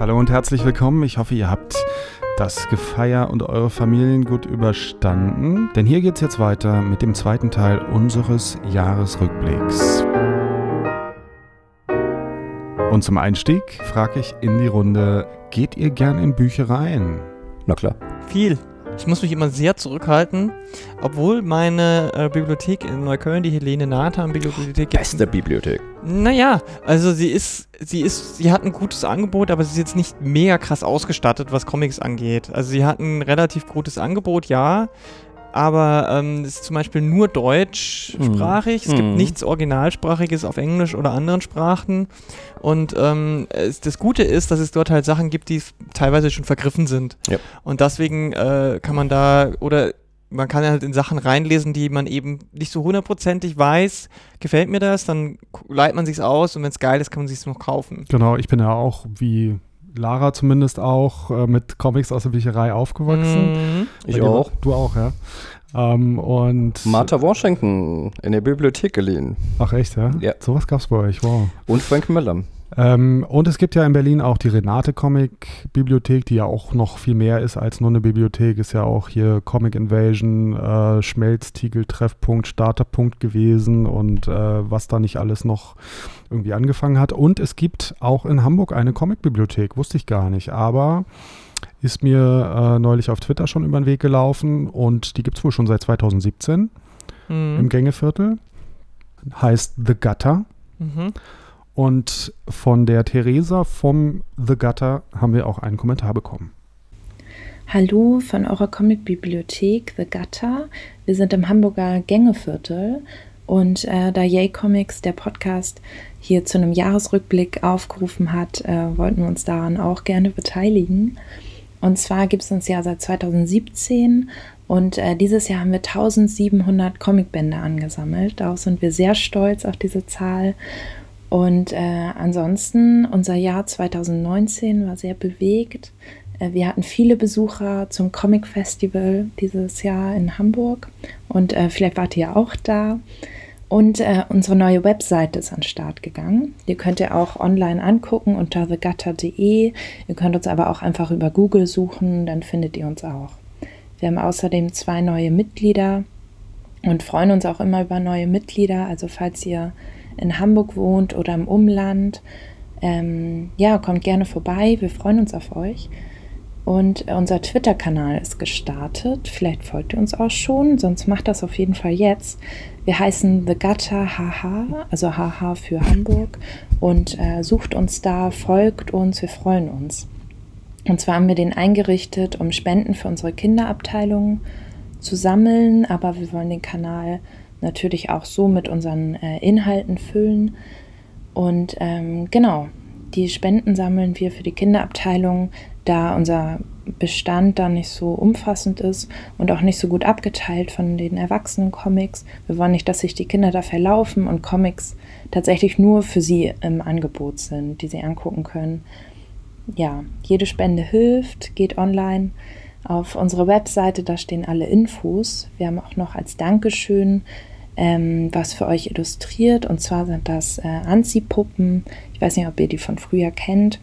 Hallo und herzlich willkommen. Ich hoffe, ihr habt das Gefeier und eure Familien gut überstanden. Denn hier geht es jetzt weiter mit dem zweiten Teil unseres Jahresrückblicks. Und zum Einstieg frage ich in die Runde, geht ihr gern in Büchereien? Na klar. Viel. Ich muss mich immer sehr zurückhalten, obwohl meine äh, Bibliothek in Neukölln, die Helene Nathan Bibliothek, Beste Bibliothek. Naja, also sie ist, sie ist, sie hat ein gutes Angebot, aber sie ist jetzt nicht mega krass ausgestattet, was Comics angeht. Also sie hat ein relativ gutes Angebot, ja aber ähm, es ist zum Beispiel nur deutschsprachig. Mhm. Es gibt mhm. nichts Originalsprachiges auf Englisch oder anderen Sprachen. Und ähm, es, das Gute ist, dass es dort halt Sachen gibt, die teilweise schon vergriffen sind. Ja. Und deswegen äh, kann man da oder man kann halt in Sachen reinlesen, die man eben nicht so hundertprozentig weiß, gefällt mir das, dann leiht man sich's aus und wenn es geil ist, kann man sich's noch kaufen. Genau, ich bin ja auch wie Lara zumindest auch äh, mit Comics aus der Bücherei aufgewachsen. Mhm. Ich auch. Du auch, ja. Ähm, und Martha Washington in der Bibliothek geliehen. Ach echt, ja? Ja. Sowas gab's bei euch, wow. Und Frank Miller. Ähm, und es gibt ja in Berlin auch die Renate Comic Bibliothek, die ja auch noch viel mehr ist als nur eine Bibliothek, ist ja auch hier Comic Invasion, äh, Schmelztiegel, Treffpunkt, Starterpunkt gewesen und äh, was da nicht alles noch irgendwie angefangen hat. Und es gibt auch in Hamburg eine Comic Bibliothek, wusste ich gar nicht, aber ist mir äh, neulich auf Twitter schon über den Weg gelaufen und die gibt es wohl schon seit 2017 mhm. im Gängeviertel. Heißt The Gutter. Mhm. Und von der Theresa vom The Gutter haben wir auch einen Kommentar bekommen. Hallo von eurer Comicbibliothek The Gutter. Wir sind im Hamburger Gängeviertel und äh, da Yay Comics, der Podcast, hier zu einem Jahresrückblick aufgerufen hat, äh, wollten wir uns daran auch gerne beteiligen. Und zwar gibt es uns ja seit 2017 und äh, dieses Jahr haben wir 1700 Comicbände angesammelt. Darauf sind wir sehr stolz auf diese Zahl. Und äh, ansonsten, unser Jahr 2019 war sehr bewegt. Äh, wir hatten viele Besucher zum Comic Festival dieses Jahr in Hamburg und äh, vielleicht wart ihr auch da. Und äh, unsere neue Webseite ist an den Start gegangen. Die könnt ihr auch online angucken unter thegutter.de. Ihr könnt uns aber auch einfach über Google suchen, dann findet ihr uns auch. Wir haben außerdem zwei neue Mitglieder und freuen uns auch immer über neue Mitglieder. Also falls ihr in Hamburg wohnt oder im Umland, ähm, ja, kommt gerne vorbei. Wir freuen uns auf euch. Und unser Twitter-Kanal ist gestartet. Vielleicht folgt ihr uns auch schon, sonst macht das auf jeden Fall jetzt. Wir heißen The Gutter HH, also HH für Hamburg. Und äh, sucht uns da, folgt uns, wir freuen uns. Und zwar haben wir den eingerichtet, um Spenden für unsere Kinderabteilung zu sammeln, aber wir wollen den Kanal natürlich auch so mit unseren äh, Inhalten füllen. Und ähm, genau, die Spenden sammeln wir für die Kinderabteilung, da unser Bestand da nicht so umfassend ist und auch nicht so gut abgeteilt von den erwachsenen Comics. Wir wollen nicht, dass sich die Kinder da verlaufen und Comics tatsächlich nur für sie im Angebot sind, die sie angucken können. Ja, jede Spende hilft, geht online auf unsere Webseite, da stehen alle Infos. Wir haben auch noch als Dankeschön ähm, was für euch illustriert. Und zwar sind das äh, Anziehpuppen. Ich weiß nicht, ob ihr die von früher kennt.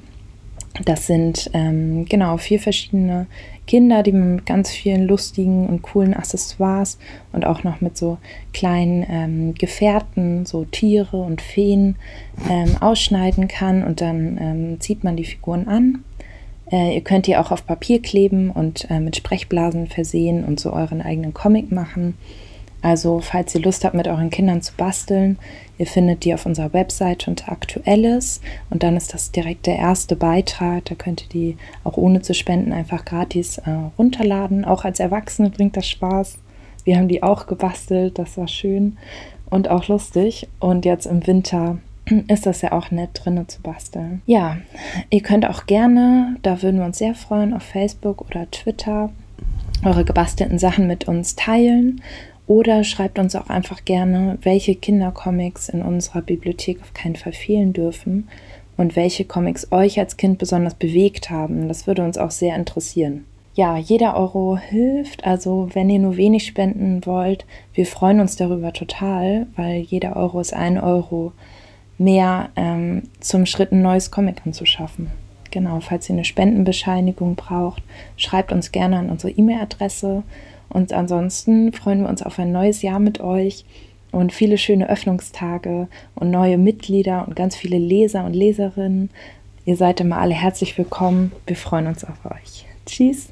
Das sind ähm, genau vier verschiedene Kinder, die man mit ganz vielen lustigen und coolen Accessoires und auch noch mit so kleinen ähm, Gefährten, so Tiere und Feen ähm, ausschneiden kann und dann ähm, zieht man die Figuren an. Äh, ihr könnt die auch auf Papier kleben und äh, mit Sprechblasen versehen und so euren eigenen Comic machen. Also, falls ihr Lust habt, mit euren Kindern zu basteln, ihr findet die auf unserer Website unter Aktuelles und dann ist das direkt der erste Beitrag. Da könnt ihr die auch ohne zu spenden einfach gratis äh, runterladen. Auch als Erwachsene bringt das Spaß. Wir haben die auch gebastelt, das war schön und auch lustig. Und jetzt im Winter ist das ja auch nett drinnen zu basteln. Ja, ihr könnt auch gerne, da würden wir uns sehr freuen, auf Facebook oder Twitter eure gebastelten Sachen mit uns teilen oder schreibt uns auch einfach gerne, welche Kindercomics in unserer Bibliothek auf keinen Fall fehlen dürfen und welche Comics euch als Kind besonders bewegt haben. Das würde uns auch sehr interessieren. Ja, jeder Euro hilft. Also wenn ihr nur wenig spenden wollt, wir freuen uns darüber total, weil jeder Euro ist ein Euro mehr ähm, zum Schritt, ein neues Comic anzuschaffen. Genau, falls ihr eine Spendenbescheinigung braucht, schreibt uns gerne an unsere E-Mail-Adresse. Und ansonsten freuen wir uns auf ein neues Jahr mit euch und viele schöne Öffnungstage und neue Mitglieder und ganz viele Leser und Leserinnen. Ihr seid immer alle herzlich willkommen. Wir freuen uns auf euch. Tschüss.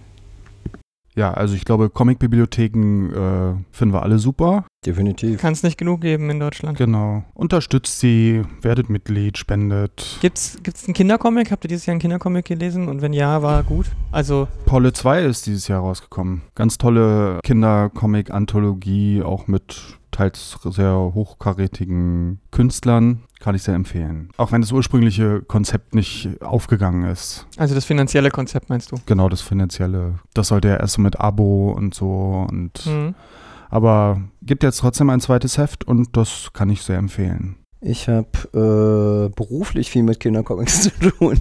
Ja, also ich glaube, Comic-Bibliotheken äh, finden wir alle super. Definitiv. Kann es nicht genug geben in Deutschland. Genau. Unterstützt sie, werdet Mitglied, spendet. Gibt's, gibt's einen Kindercomic? Habt ihr dieses Jahr einen Kindercomic gelesen? Und wenn ja, war gut? Also, Polle 2 ist dieses Jahr rausgekommen. Ganz tolle Kindercomic-Anthologie, auch mit teils sehr hochkarätigen Künstlern. Kann ich sehr empfehlen. Auch wenn das ursprüngliche Konzept nicht aufgegangen ist. also das finanzielle Konzept meinst du? Genau, das Finanzielle. Das sollte ja erst so mit Abo und so und. Mhm. Aber gibt jetzt trotzdem ein zweites Heft und das kann ich sehr empfehlen. Ich habe äh, beruflich viel mit Kindercomics zu tun.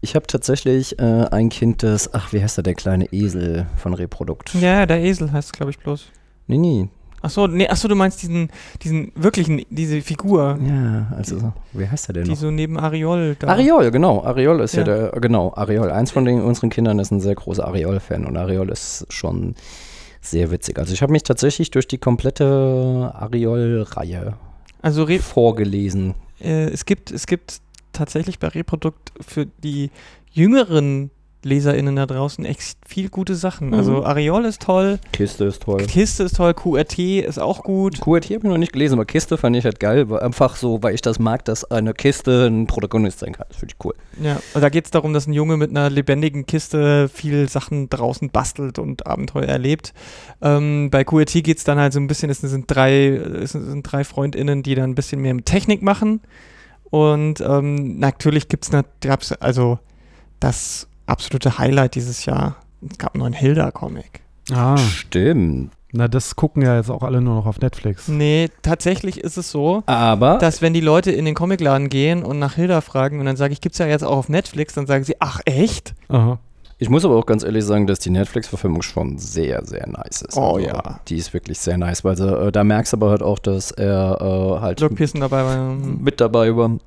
Ich habe tatsächlich äh, ein Kind, das, ach, wie heißt er, der kleine Esel von Reprodukt? Ja, der Esel heißt glaube ich bloß. Nee, nee. Achso, nee, achso, du meinst diesen, diesen wirklichen, diese Figur, Ja, also, wie heißt er denn die noch? so neben Ariol da. Ariol, genau. Ariol ist ja, Ja. der, genau, Ariol. Eins von den, unseren Kindern ist ein sehr großer Ariol-Fan und Ariol ist schon sehr witzig. Also ich habe mich tatsächlich durch die komplette Ariol-Reihe Also vorgelesen. äh, es gibt, es gibt tatsächlich bei Reprodukt für die jüngeren LeserInnen da draußen echt viel gute Sachen. Mhm. Also Ariol ist toll, Kiste ist toll. Kiste ist toll, QRT ist auch gut. QRT habe ich noch nicht gelesen, aber Kiste fand ich halt geil. Einfach so, weil ich das mag, dass eine Kiste ein Protagonist sein kann. Das finde ich cool. Ja, und da geht es darum, dass ein Junge mit einer lebendigen Kiste viel Sachen draußen bastelt und Abenteuer erlebt. Ähm, bei QRT geht es dann halt so ein bisschen, es sind drei, es sind drei FreundInnen, die dann ein bisschen mehr mit Technik machen. Und ähm, natürlich gibt es, also das absolute Highlight dieses Jahr. Es gab einen neuen Hilda-Comic. Ah. Stimmt. Na, das gucken ja jetzt auch alle nur noch auf Netflix. Nee, tatsächlich ist es so, Aber dass wenn die Leute in den Comicladen gehen und nach Hilda fragen und dann sage ich, gibt's ja jetzt auch auf Netflix, dann sagen sie, ach echt? Aha. ich muss aber auch ganz ehrlich sagen, dass die Netflix-Verfilmung schon sehr, sehr nice ist. Oh Also, ja. Die ist wirklich sehr nice, weil äh, da merkst du aber halt auch, dass er äh, halt Pearson dabei war. mit dabei war.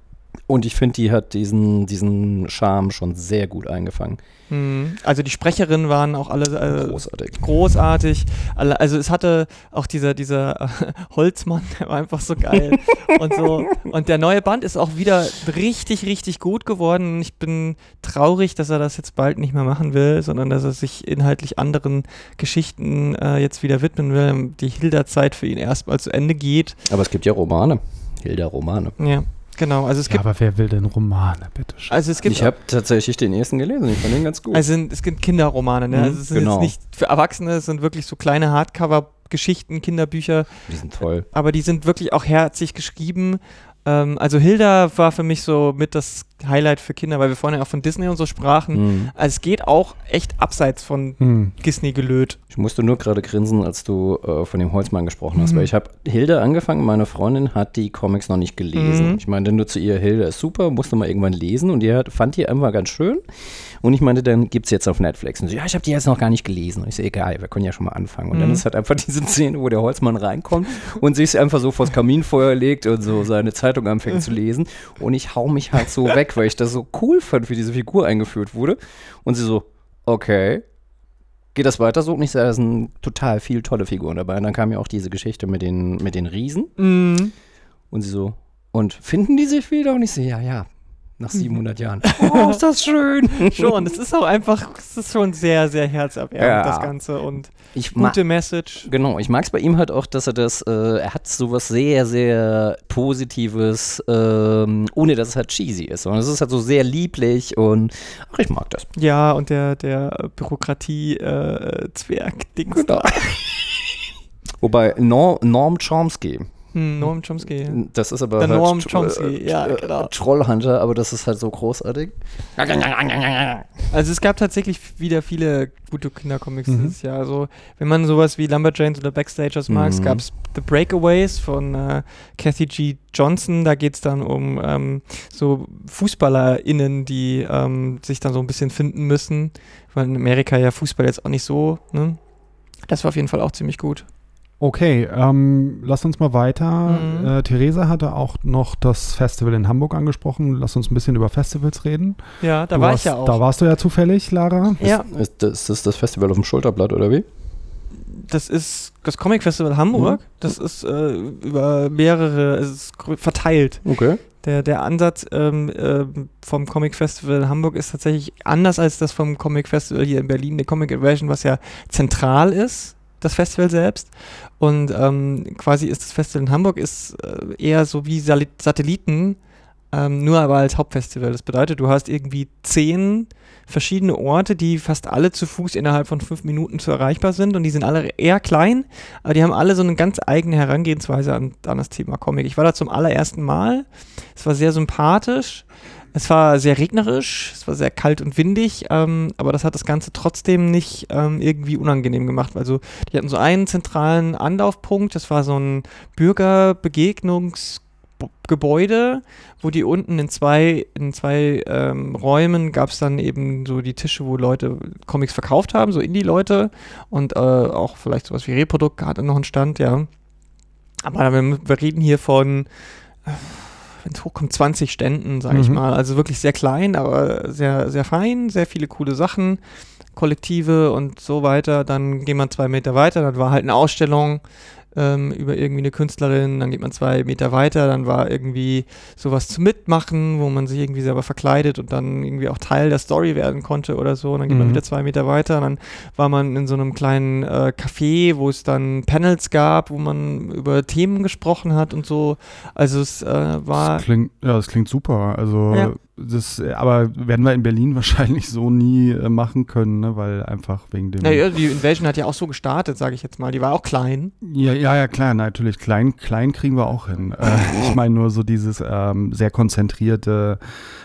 Und ich finde, die hat diesen, diesen Charme schon sehr gut eingefangen. Hm. Also die Sprecherinnen waren auch alle äh, Großartig. großartig. Also es hatte auch dieser, dieser äh, Holzmann, der war einfach so geil. und so. Und der neue Band ist auch wieder richtig, richtig gut geworden. Ich bin traurig, dass er das jetzt bald nicht mehr machen will, sondern dass er sich inhaltlich anderen Geschichten äh, jetzt wieder widmen will. Die Hilda-Zeit für ihn erstmal zu Ende geht. Aber es gibt ja Romane. Hilda-Romane. Ja, genau. Also es Ja, gibt, aber wer will denn Romane, bitte schön? also es gibt Ich habe tatsächlich den ersten gelesen. Ich fand den ganz gut. Also es gibt Kinderromane, ne? Mhm, also es sind genau. jetzt nicht für Erwachsene, es sind wirklich so kleine Hardcover-Geschichten, Kinderbücher, die sind toll. aber die sind wirklich auch herzig geschrieben. Ähm, also Hilda war für mich so mit das Highlight für Kinder, weil wir vorhin ja auch von Disney und so sprachen. Mhm. Also es geht auch echt abseits von Hm. Disney gelöt. Ich musste nur gerade grinsen, als du äh, von dem Holzmann gesprochen hast, Mhm. weil ich habe Hilde angefangen, meine Freundin hat die Comics noch nicht gelesen. Mhm. Ich meinte nur zu ihr, Hilde ist super, musste mal irgendwann lesen und die hat, fand die einfach ganz schön. Und ich meinte, dann gibt es jetzt auf Netflix. Und sie, ja, ich habe die jetzt noch gar nicht gelesen. Und ich so, egal, wir können ja schon mal anfangen. Und dann Mhm. ist halt einfach diese Szene, wo der Holzmann reinkommt und sich einfach so vors Kaminfeuer legt und so seine Zeitung anfängt zu lesen. Und ich hau mich halt so weg, weil ich das so cool fand, wie diese Figur eingeführt wurde. Und sie so, okay, geht das weiter so? Und ich sage, da sind total viele tolle Figuren dabei. Und dann kam ja auch diese Geschichte mit den, mit den Riesen. Mhm. Und sie so, und finden die sich wieder? Und ich so, ja, ja, nach 700 Jahren. Oh, ist das schön. Schon, es ist auch einfach, es ist schon sehr, sehr herzerwärmend, Ja. das Ganze und Ich gute Message. genau, ich mag es bei ihm halt auch, dass er das, äh, er hat sowas sehr, sehr Positives, ähm, ohne dass es halt cheesy ist. Sondern es ist halt so sehr lieblich und, ach, ich mag das. Ja, und der, der Bürokratie-Zwerg-Dings Genau. da. Wobei Norm, Norm Chomsky, Hm, Noam Chomsky. das ist aber Der halt Noam Chomsky, ja, äh, genau. Trollhunter, aber das ist halt so großartig. Also es gab tatsächlich wieder viele gute Kindercomics Mhm. dieses Jahr. Also wenn man sowas wie Lumberjanes oder Backstagers mag, es Mhm. gab The Breakaways von äh, Kathy G. Johnson. Da geht es dann um ähm, so FußballerInnen, die ähm, sich dann so ein bisschen finden müssen, weil in Amerika ja Fußball jetzt auch nicht so, ne? Das war auf jeden Fall auch ziemlich gut. Okay, ähm, lass uns mal weiter. Mhm. Äh, Theresa hatte auch noch das Festival in Hamburg angesprochen. Lass uns ein bisschen über Festivals reden. Ja, da Du war warst, ich ja auch. Da warst du ja zufällig, Lara. ja, Ist das, ist das das Festival auf dem Schulterblatt oder wie? das ist das Comic Festival Hamburg. Das ist äh, über mehrere, es ist verteilt. Okay. Der, der Ansatz ähm, ähm, vom Comic Festival Hamburg ist tatsächlich anders als das vom Comic Festival hier in Berlin, der Comic Invasion, was ja zentral ist, das Festival selbst. Und ähm, quasi ist das Festival in Hamburg ist äh, eher so wie Sali- Satelliten, ähm, nur aber als Hauptfestival. Das bedeutet, du hast irgendwie zehn verschiedene Orte, die fast alle zu Fuß innerhalb von fünf Minuten zu erreichbar sind und die sind alle eher klein, aber die haben alle so eine ganz eigene Herangehensweise an, an das Thema Comic. Ich war da zum allerersten Mal, es war sehr sympathisch, es war sehr regnerisch, es war sehr kalt und windig, ähm, aber das hat das Ganze trotzdem nicht ähm, irgendwie unangenehm gemacht. Also die hatten so einen zentralen Anlaufpunkt, das war so ein Bürgerbegegnungsgebäude, wo die unten in zwei, in zwei ähm, Räumen gab es dann eben so die Tische, wo Leute Comics verkauft haben, so Indie-Leute und äh, auch vielleicht sowas wie Reprodukt hatte noch einen Stand, ja. Aber wir, wir reden hier von, äh, wenn es hochkommt, 20 Ständen, sage ich Mhm. mal. Also wirklich sehr klein, aber sehr, sehr fein, sehr viele coole Sachen, Kollektive und so weiter. Dann gehen wir zwei Meter weiter, dann war halt eine Ausstellung ähm, über irgendwie eine Künstlerin, dann geht man zwei Meter weiter, dann war irgendwie sowas zu mitmachen, wo man sich irgendwie selber verkleidet und dann irgendwie auch Teil der Story werden konnte oder so. Und dann geht man Mhm. wieder zwei Meter weiter, und dann war man in so einem kleinen äh, Café, wo es dann Panels gab, wo man über Themen gesprochen hat und so. Also es äh, war Das klingt, ja, das klingt super. Also, Ja. Das, äh, aber werden wir in Berlin wahrscheinlich so nie äh, machen können, ne? weil einfach wegen dem. Naja, die Invasion hat ja auch so gestartet, sage ich jetzt mal. Die war auch klein. Ja, ja, ja, klar, natürlich. Klein, klein kriegen wir auch hin. Äh, ich meine nur so dieses ähm, sehr konzentrierte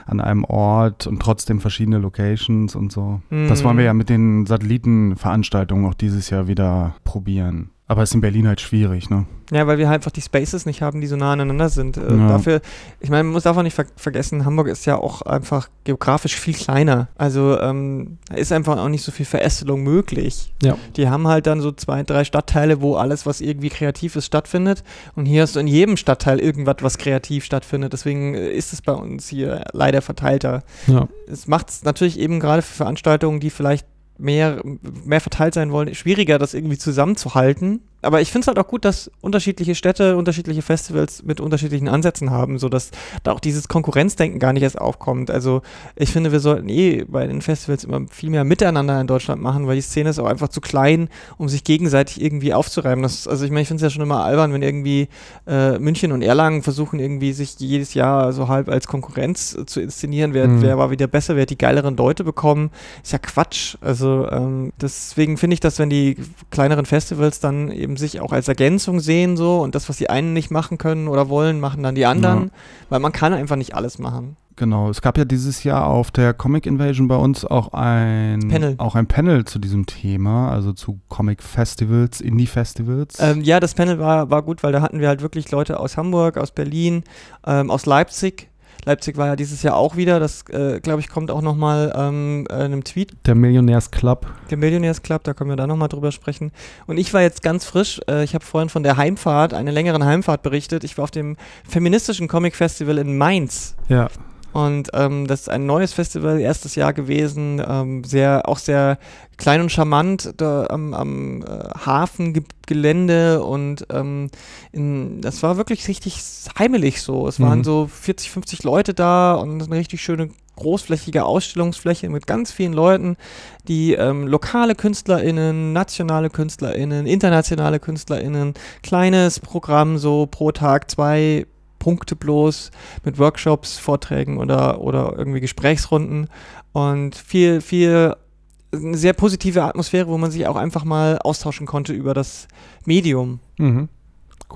an einem Ort und trotzdem verschiedene Locations und so. Das Mhm. wollen wir ja mit den Satellitenveranstaltungen auch dieses Jahr wieder probieren. Aber ist in Berlin halt schwierig, ne? Ja, weil wir halt einfach die Spaces nicht haben, die so nah aneinander sind. Äh, Ja. Dafür, ich meine, man muss davon nicht ver vergessen, Hamburg ist ja auch einfach geografisch viel kleiner. Also ähm, da ist einfach auch nicht so viel Verästelung möglich. Ja. Die haben halt dann so zwei, drei Stadtteile, wo alles, was irgendwie kreativ ist, stattfindet. Und hier hast du in jedem Stadtteil irgendwas, was kreativ stattfindet. Deswegen äh, ist es bei uns hier leider verteilter. Ja. Es macht es natürlich eben gerade für Veranstaltungen, die vielleicht mehr, mehr verteilt sein wollen, schwieriger, das irgendwie zusammenzuhalten. Aber ich finde es halt auch gut, dass unterschiedliche Städte, unterschiedliche Festivals mit unterschiedlichen Ansätzen haben, sodass da auch dieses Konkurrenzdenken gar nicht erst aufkommt. Also ich finde, wir sollten eh bei den Festivals immer viel mehr miteinander in Deutschland machen, weil die Szene ist auch einfach zu klein, um sich gegenseitig irgendwie aufzureiben. Das, also ich meine, ich finde es ja schon immer albern, wenn irgendwie äh, München und Erlangen versuchen irgendwie sich jedes Jahr so halb als Konkurrenz äh, zu inszenieren, wer, Mhm. wer war wieder besser, wer hat die geileren Leute bekommen. Ist ja Quatsch. Also ähm, deswegen finde ich, dass wenn die kleineren Festivals dann eben sich auch als Ergänzung sehen so und das, was die einen nicht machen können oder wollen, machen dann die anderen, Ja. weil man kann einfach nicht alles machen. Genau, es gab ja dieses Jahr auf der Comic Invasion bei uns auch ein Panel. auch ein Panel zu diesem Thema, also zu Comic Festivals, Indie Festivals. Ähm, ja, das Panel war, war gut, weil da hatten wir halt wirklich Leute aus Hamburg, aus Berlin, ähm, aus Leipzig. Leipzig war ja dieses Jahr auch wieder, das äh, glaube ich kommt auch nochmal ähm, äh, in einem Tweet der Millionärs Club. Der Millionaires Club, da können wir da nochmal drüber sprechen. Und ich war jetzt ganz frisch, äh, ich habe vorhin von der Heimfahrt, einer längeren Heimfahrt berichtet. Ich war auf dem feministischen Comic Festival in Mainz. Ja, Und ähm, das ist ein neues Festival, erstes Jahr gewesen, ähm, sehr, auch sehr klein und charmant da am, am äh, Hafengelände und ähm, in, das war wirklich richtig heimelig so. Es waren Mhm. so 40, 50 Leute da und eine richtig schöne großflächige Ausstellungsfläche mit ganz vielen Leuten, die ähm, lokale KünstlerInnen, nationale KünstlerInnen, internationale KünstlerInnen, kleines Programm so pro Tag zwei Punkte bloß mit Workshops, Vorträgen oder, oder irgendwie Gesprächsrunden und viel, viel eine sehr positive Atmosphäre, wo man sich auch einfach mal austauschen konnte über das Medium. mhm.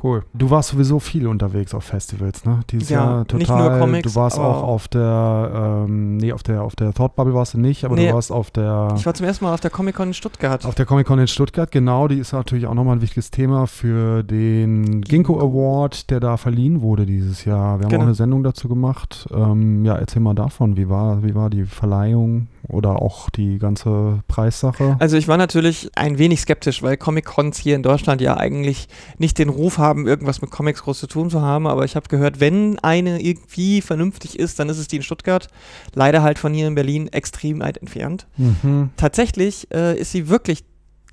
Cool. Du warst sowieso viel unterwegs auf Festivals, ne? Dieses Ja, Jahr total. nicht nur Comics, du warst auch auf der, ähm, nee, auf der, auf der Thought Bubble warst du nicht, aber Nee. du warst auf der, Ich war zum ersten Mal auf der Comic-Con in Stuttgart. auf der Comic Con in Stuttgart, genau. Die ist natürlich auch nochmal ein wichtiges Thema für den Ginkgo Award, der da verliehen wurde dieses Jahr. Wir haben Genau. auch eine Sendung dazu gemacht. Ähm, ja, erzähl mal davon. Wie war, wie war die Verleihung oder auch die ganze Preissache? Also ich war natürlich ein wenig skeptisch, weil Comic-Cons hier in Deutschland ja eigentlich nicht den Ruf haben, irgendwas mit Comics groß zu tun zu haben, aber ich habe gehört, wenn eine irgendwie vernünftig ist, dann ist es die in Stuttgart. Leider halt von hier in Berlin extrem weit entfernt. Mhm. Tatsächlich äh, ist sie wirklich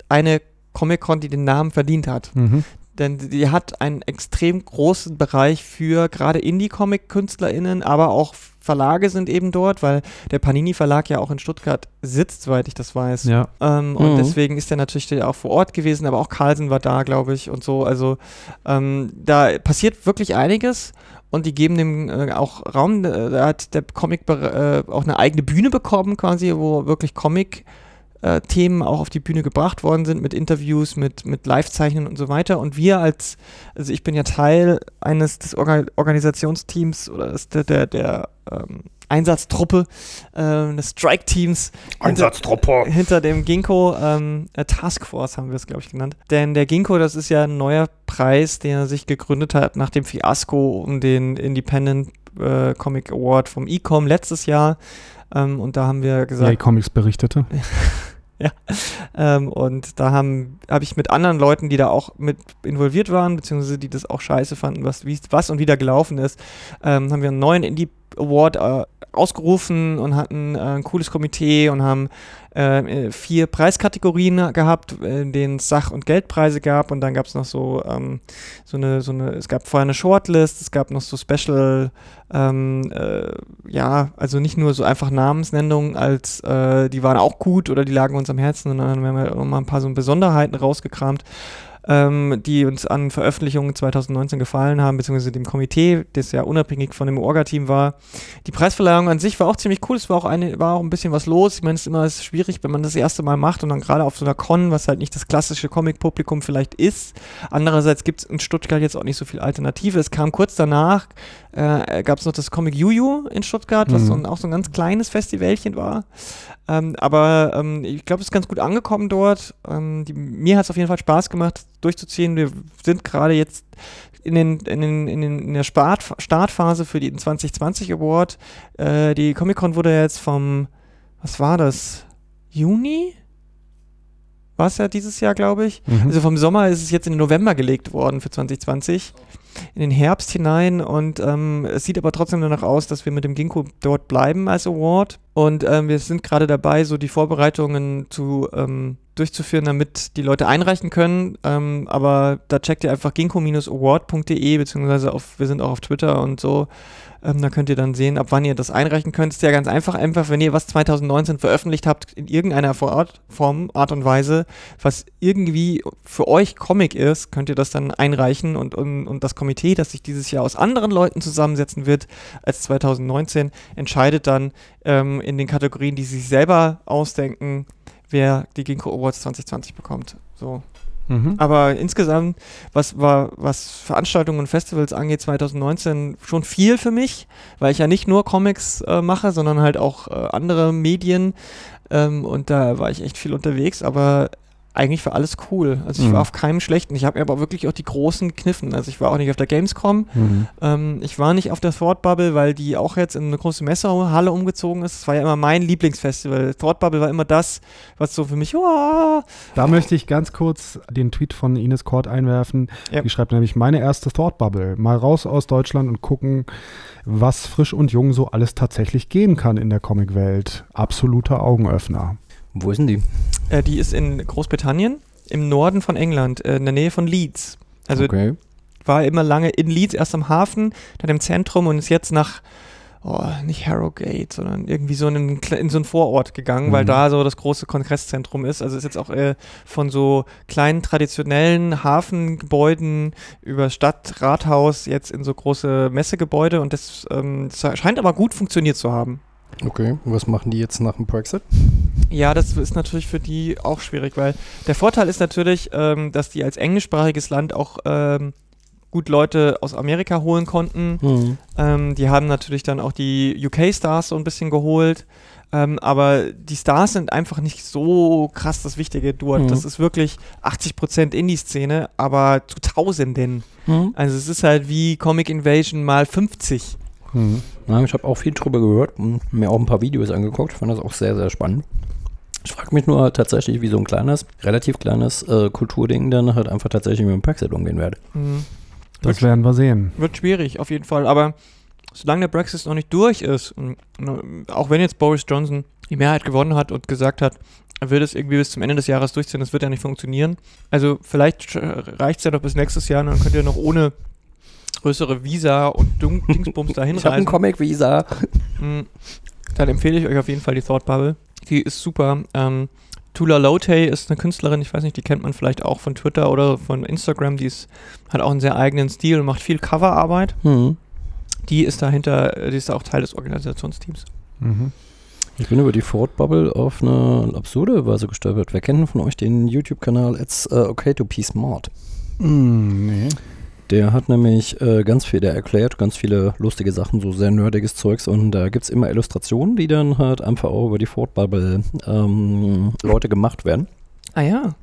eine Comic-Con, die den Namen verdient hat. Mhm. Denn die hat einen extrem großen Bereich für gerade Indie-Comic-KünstlerInnen, aber auch Verlage sind eben dort, weil der Panini-Verlag ja auch in Stuttgart sitzt, soweit ich das weiß. Ja. Ähm, und Mhm. deswegen ist er natürlich auch vor Ort gewesen, aber auch Carlsen war da, glaube ich, und so. Also ähm, da passiert wirklich einiges und die geben dem äh, auch Raum. Äh, Da hat der Comic äh, auch eine eigene Bühne bekommen, quasi, wo wirklich Comic. Äh, Themen auch auf die Bühne gebracht worden sind mit Interviews, mit, mit Live-Zeichnen und so weiter. Und wir als, also ich bin ja Teil eines des Orga Organisationsteams oder der, der, der ähm, Einsatztruppe äh, des Strike-Teams Einsatztruppe. hinter dem Ginkgo ähm, äh, Taskforce haben wir es, glaube ich, genannt. Denn der Ginkgo, das ist ja ein neuer Preis, der sich gegründet hat nach dem Fiasko um den Independent äh, Comic Award vom Ecom letztes Jahr. Ähm, und da haben wir gesagt, EA Comics berichtete. ähm, und da haben habe ich mit anderen Leuten, die da auch mit involviert waren, beziehungsweise die das auch scheiße fanden, was, wie, was und wie da gelaufen ist, ähm, haben wir einen neuen Indie Award äh, ausgerufen und hatten äh, ein cooles Komitee und haben äh, vier Preiskategorien gehabt, in denen es Sach- und Geldpreise gab. Und dann gab es noch so, ähm, so, eine, so eine, es gab vorher eine Shortlist, es gab noch so Special, ähm, äh, ja, also nicht nur so einfach Namensnennungen, als äh, die waren auch gut oder die lagen uns am Herzen, sondern wir haben halt auch mal ein paar so Besonderheiten rausgekramt ähm, die uns an Veröffentlichungen 2019 gefallen haben, beziehungsweise dem Komitee, das ja unabhängig von dem Orga-Team war. Die Preisverleihung an sich war auch ziemlich cool. Es war auch, eine, war auch ein bisschen was los. Ich meine, es ist immer schwierig, wenn man das erste Mal macht und dann gerade auf so einer Con, was halt nicht das klassische Comic-Publikum vielleicht ist. Andererseits gibt es in Stuttgart jetzt auch nicht so viel Alternative. Es kam kurz danach, äh, gab es noch das Comic Juju in Stuttgart, was Mhm. so ein, auch so ein ganz kleines Festivalchen war. Ähm, aber ähm, ich glaube, es ist ganz gut angekommen dort. Ähm, die, mir hat es auf jeden Fall Spaß gemacht, durchzuziehen. Wir sind gerade jetzt in, den, in, den, in, den, in der Start, Startphase für den 2020 Award. Äh, die Comic-Con wurde jetzt vom, was war das? Juni? War es ja dieses Jahr, glaube ich. Mhm. Also vom Sommer ist es jetzt in den November gelegt worden für 2020, in den Herbst hinein und ähm, es sieht aber trotzdem danach aus, dass wir mit dem Ginkgo dort bleiben als Award und ähm, wir sind gerade dabei, so die Vorbereitungen zu ähm, durchzuführen, damit die Leute einreichen können, ähm, aber da checkt ihr einfach ginkgo-award.de beziehungsweise auf, wir sind auch auf Twitter und so, ähm, da könnt ihr dann sehen, ab wann ihr das einreichen könnt. Ist ja ganz einfach, einfach, wenn ihr was 2019 veröffentlicht habt, in irgendeiner Form, Art und Weise, was irgendwie für euch Comic ist, könnt ihr das dann einreichen und, und, und das Komitee, das sich dieses Jahr aus anderen Leuten zusammensetzen wird als 2019, entscheidet dann ähm, in den Kategorien, die sie sich selber ausdenken, wer die Ginkgo Awards 2020 bekommt. So. Mhm. Aber insgesamt, was war, was Veranstaltungen und Festivals angeht, 2019 schon viel für mich, weil ich ja nicht nur Comics äh, mache, sondern halt auch äh, andere Medien. Ähm, und da war ich echt viel unterwegs, aber eigentlich war alles cool. Also ich Mhm. war auf keinem schlechten. Ich habe mir aber wirklich auch die großen gekniffen. Also ich war auch nicht auf der Gamescom. Mhm. Ähm, ich war nicht auf der Thought Bubble, weil die auch jetzt in eine große Messehalle umgezogen ist. Das war ja immer mein Lieblingsfestival. Thought Bubble war immer das, was so für mich, oh, Da möchte ich ganz kurz den Tweet von Ines Kort einwerfen. Ja. Die schreibt nämlich meine erste Thought Bubble. Mal raus aus Deutschland und gucken, was frisch und jung so alles tatsächlich gehen kann in der Comicwelt. Absoluter Augenöffner. Wo ist denn die? Äh, die ist in Großbritannien, im Norden von England, äh, in der Nähe von Leeds. Also okay. war immer lange in Leeds, erst am Hafen, dann im Zentrum und ist jetzt nach, oh, nicht Harrogate, sondern irgendwie so in, einen in so einen Vorort gegangen, weil Mhm. da so das große Kongresszentrum ist. Also ist jetzt auch äh, von so kleinen traditionellen Hafengebäuden über Stadt, Rathaus jetzt in so große Messegebäude und das, ähm, das scheint aber gut funktioniert zu haben. Okay. Was machen die jetzt nach dem Brexit? Ja, das ist natürlich für die auch schwierig, weil der Vorteil ist natürlich, ähm, dass die als englischsprachiges Land auch ähm, gut Leute aus Amerika holen konnten. Mhm. Ähm, die haben natürlich dann auch die UK-Stars so ein bisschen geholt. Ähm, aber die Stars sind einfach nicht so krass das Wichtige dort. Mhm. Das ist wirklich 80% Indie-Szene, aber zu Tausenden. Mhm. Also es ist halt wie Comic Invasion mal 50. Mhm. Ja, ich habe auch viel drüber gehört und mir auch ein paar Videos angeguckt. Fand das auch sehr, sehr spannend. Ich frage mich nur tatsächlich, wie so ein kleines, relativ kleines äh, Kulturding dann halt einfach tatsächlich mit dem Brexit umgehen werde. Mhm. Das werden wir sehen. Wird schwierig, auf jeden Fall. Aber solange der Brexit noch nicht durch ist, und, und auch wenn jetzt Boris Johnson die Mehrheit gewonnen hat und gesagt hat, er will das irgendwie bis zum Ende des Jahres durchziehen, das wird ja nicht funktionieren. Also vielleicht reicht es ja noch bis nächstes Jahr und dann könnt ihr noch ohne größere Visa und Dun Dingsbums dahin Ich habe ein reisen. Comic-Visa. Mm, Dann empfehle ich euch auf jeden Fall die Thought Bubble. Die ist super. Ähm, Tula Lotay ist eine Künstlerin, ich weiß nicht, die kennt man vielleicht auch von Twitter oder von Instagram. Die ist, hat auch einen sehr eigenen Stil und macht viel Coverarbeit. Mhm. Die ist dahinter, äh, die ist auch Teil des Organisationsteams. Mhm. Ich bin über die Ford Bubble auf eine absurde Weise gestolpert. Wer kennt von euch den YouTube-Kanal It's uh, Okay to Be Smart? Mm, nee. Der hat nämlich äh, ganz viel, der erklärt ganz viele lustige Sachen, so sehr nerdiges Zeugs und da gibt es immer Illustrationen, die dann halt einfach auch über die Ford Bubble ähm, Leute gemacht werden. Ah ja.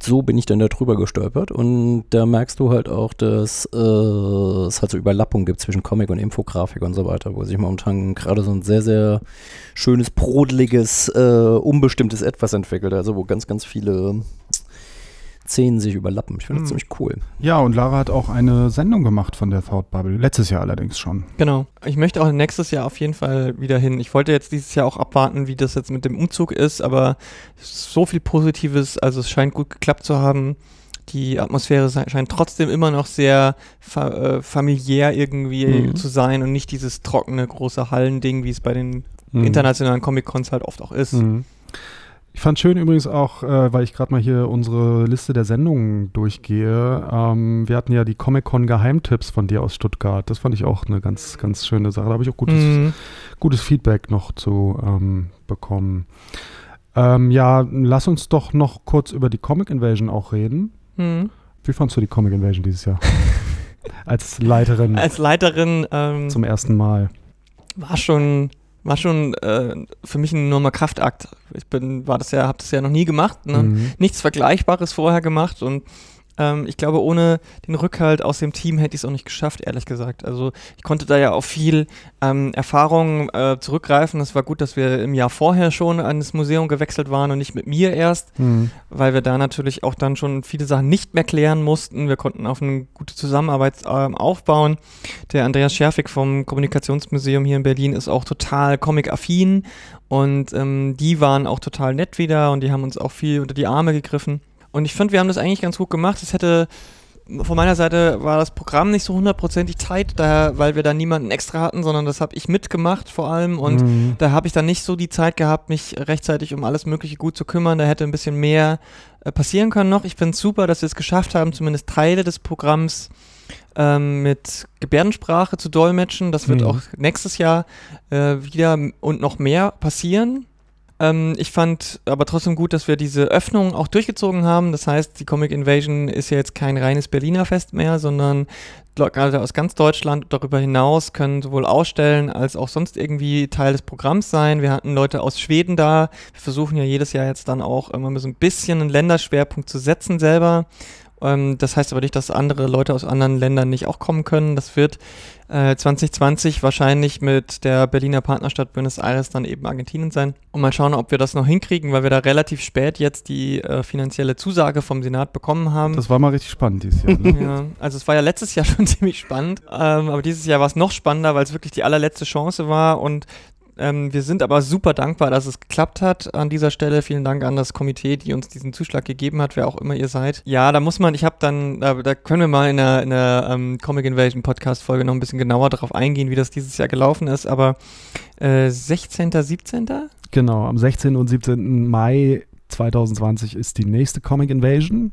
So bin ich dann da drüber gestolpert und da merkst du halt auch, dass äh, es halt so Überlappungen gibt zwischen Comic und Infografik und so weiter, wo sich momentan gerade so ein sehr, sehr schönes, brodeliges, äh, unbestimmtes Etwas entwickelt, also wo ganz, ganz viele Szenen sich überlappen. Ich finde das Hm. ziemlich cool. Ja, und Lara hat auch eine Sendung gemacht von der Thought Bubble. Letztes Jahr allerdings schon. Genau. Ich möchte auch nächstes Jahr auf jeden Fall wieder hin. Ich wollte jetzt dieses Jahr auch abwarten, wie das jetzt mit dem Umzug ist, aber so viel Positives, also es scheint gut geklappt zu haben. Die Atmosphäre scheint trotzdem immer noch sehr fa äh, familiär irgendwie Mhm. zu sein und nicht dieses trockene große Hallending, wie es bei den Mhm. internationalen Comic-Cons halt oft auch ist. Mhm. Ich fand schön übrigens auch, äh, weil ich gerade mal hier unsere Liste der Sendungen durchgehe. Ähm, wir hatten ja die Comic-Con Geheimtipps von dir aus Stuttgart. Das fand ich auch eine ganz, ganz schöne Sache. Da habe ich auch gutes, Mhm. gutes Feedback noch zu ähm, bekommen. Ähm, ja, lass uns doch noch kurz über die Comic Invasion auch reden. Mhm. Wie fandst du die Comic Invasion dieses Jahr? Als Leiterin Als Leiterin ähm, zum ersten Mal. war schon war schon äh, für mich ein enormer Kraftakt. Ich bin war das ja habe das ja noch nie gemacht, ne? Mhm. nichts Vergleichbares vorher gemacht und ähm, ich glaube, ohne den Rückhalt aus dem Team hätte ich es auch nicht geschafft, ehrlich gesagt. Also ich konnte da ja auf viel ähm, Erfahrung äh, zurückgreifen. Es war gut, dass wir im Jahr vorher schon an das Museum gewechselt waren und nicht mit mir erst, Mhm. weil wir da natürlich auch dann schon viele Sachen nicht mehr klären mussten. Wir konnten auf eine gute Zusammenarbeit ähm, aufbauen. Der Andreas Scherfig vom Kommunikationsmuseum hier in Berlin ist auch total comic-affin und ähm, die waren auch total nett wieder und die haben uns auch viel unter die Arme gegriffen. Und ich finde, wir haben das eigentlich ganz gut gemacht. Es hätte von meiner Seite war das Programm nicht so hundertprozentig tight, daher, weil wir da niemanden extra hatten, sondern das habe ich mitgemacht vor allem und Mhm. da habe ich dann nicht so die Zeit gehabt, mich rechtzeitig um alles Mögliche gut zu kümmern. Da hätte ein bisschen mehr äh, passieren können noch. Ich finde es super, dass wir es geschafft haben, zumindest Teile des Programms ähm, mit Gebärdensprache zu dolmetschen. Das wird Mhm. auch nächstes Jahr äh, wieder und noch mehr passieren. Ähm, ich fand aber trotzdem gut, dass wir diese Öffnung auch durchgezogen haben. Das heißt, die Comic Invasion ist ja jetzt kein reines Berliner Fest mehr, sondern Leute aus ganz Deutschland und darüber hinaus können sowohl ausstellen als auch sonst irgendwie Teil des Programms sein. Wir hatten Leute aus Schweden da. Wir versuchen ja jedes Jahr jetzt dann auch immer so ein bisschen einen Länderschwerpunkt zu setzen selber. Ähm, das heißt aber nicht, dass andere Leute aus anderen Ländern nicht auch kommen können. Das wird äh, 2020 wahrscheinlich mit der Berliner Partnerstadt Buenos Aires dann eben Argentinien sein. Und mal schauen, ob wir das noch hinkriegen, weil wir da relativ spät jetzt die äh, finanzielle Zusage vom Senat bekommen haben. Das war mal richtig spannend dieses Jahr. Ne? Ja, also es war ja letztes Jahr schon ziemlich spannend, ähm, aber dieses Jahr war es noch spannender, weil es wirklich die allerletzte Chance war und ähm, wir sind aber super dankbar, dass es geklappt hat an dieser Stelle. Vielen Dank an das Komitee, die uns diesen Zuschlag gegeben hat, wer auch immer ihr seid. Ja, da muss man, ich habe dann, da, da können wir mal in der, in der ähm, Comic Invasion Podcast Folge noch ein bisschen genauer darauf eingehen, wie das dieses Jahr gelaufen ist, aber äh, 16., 17.? Genau, am 16. und 17. Mai 2020 ist die nächste Comic Invasion.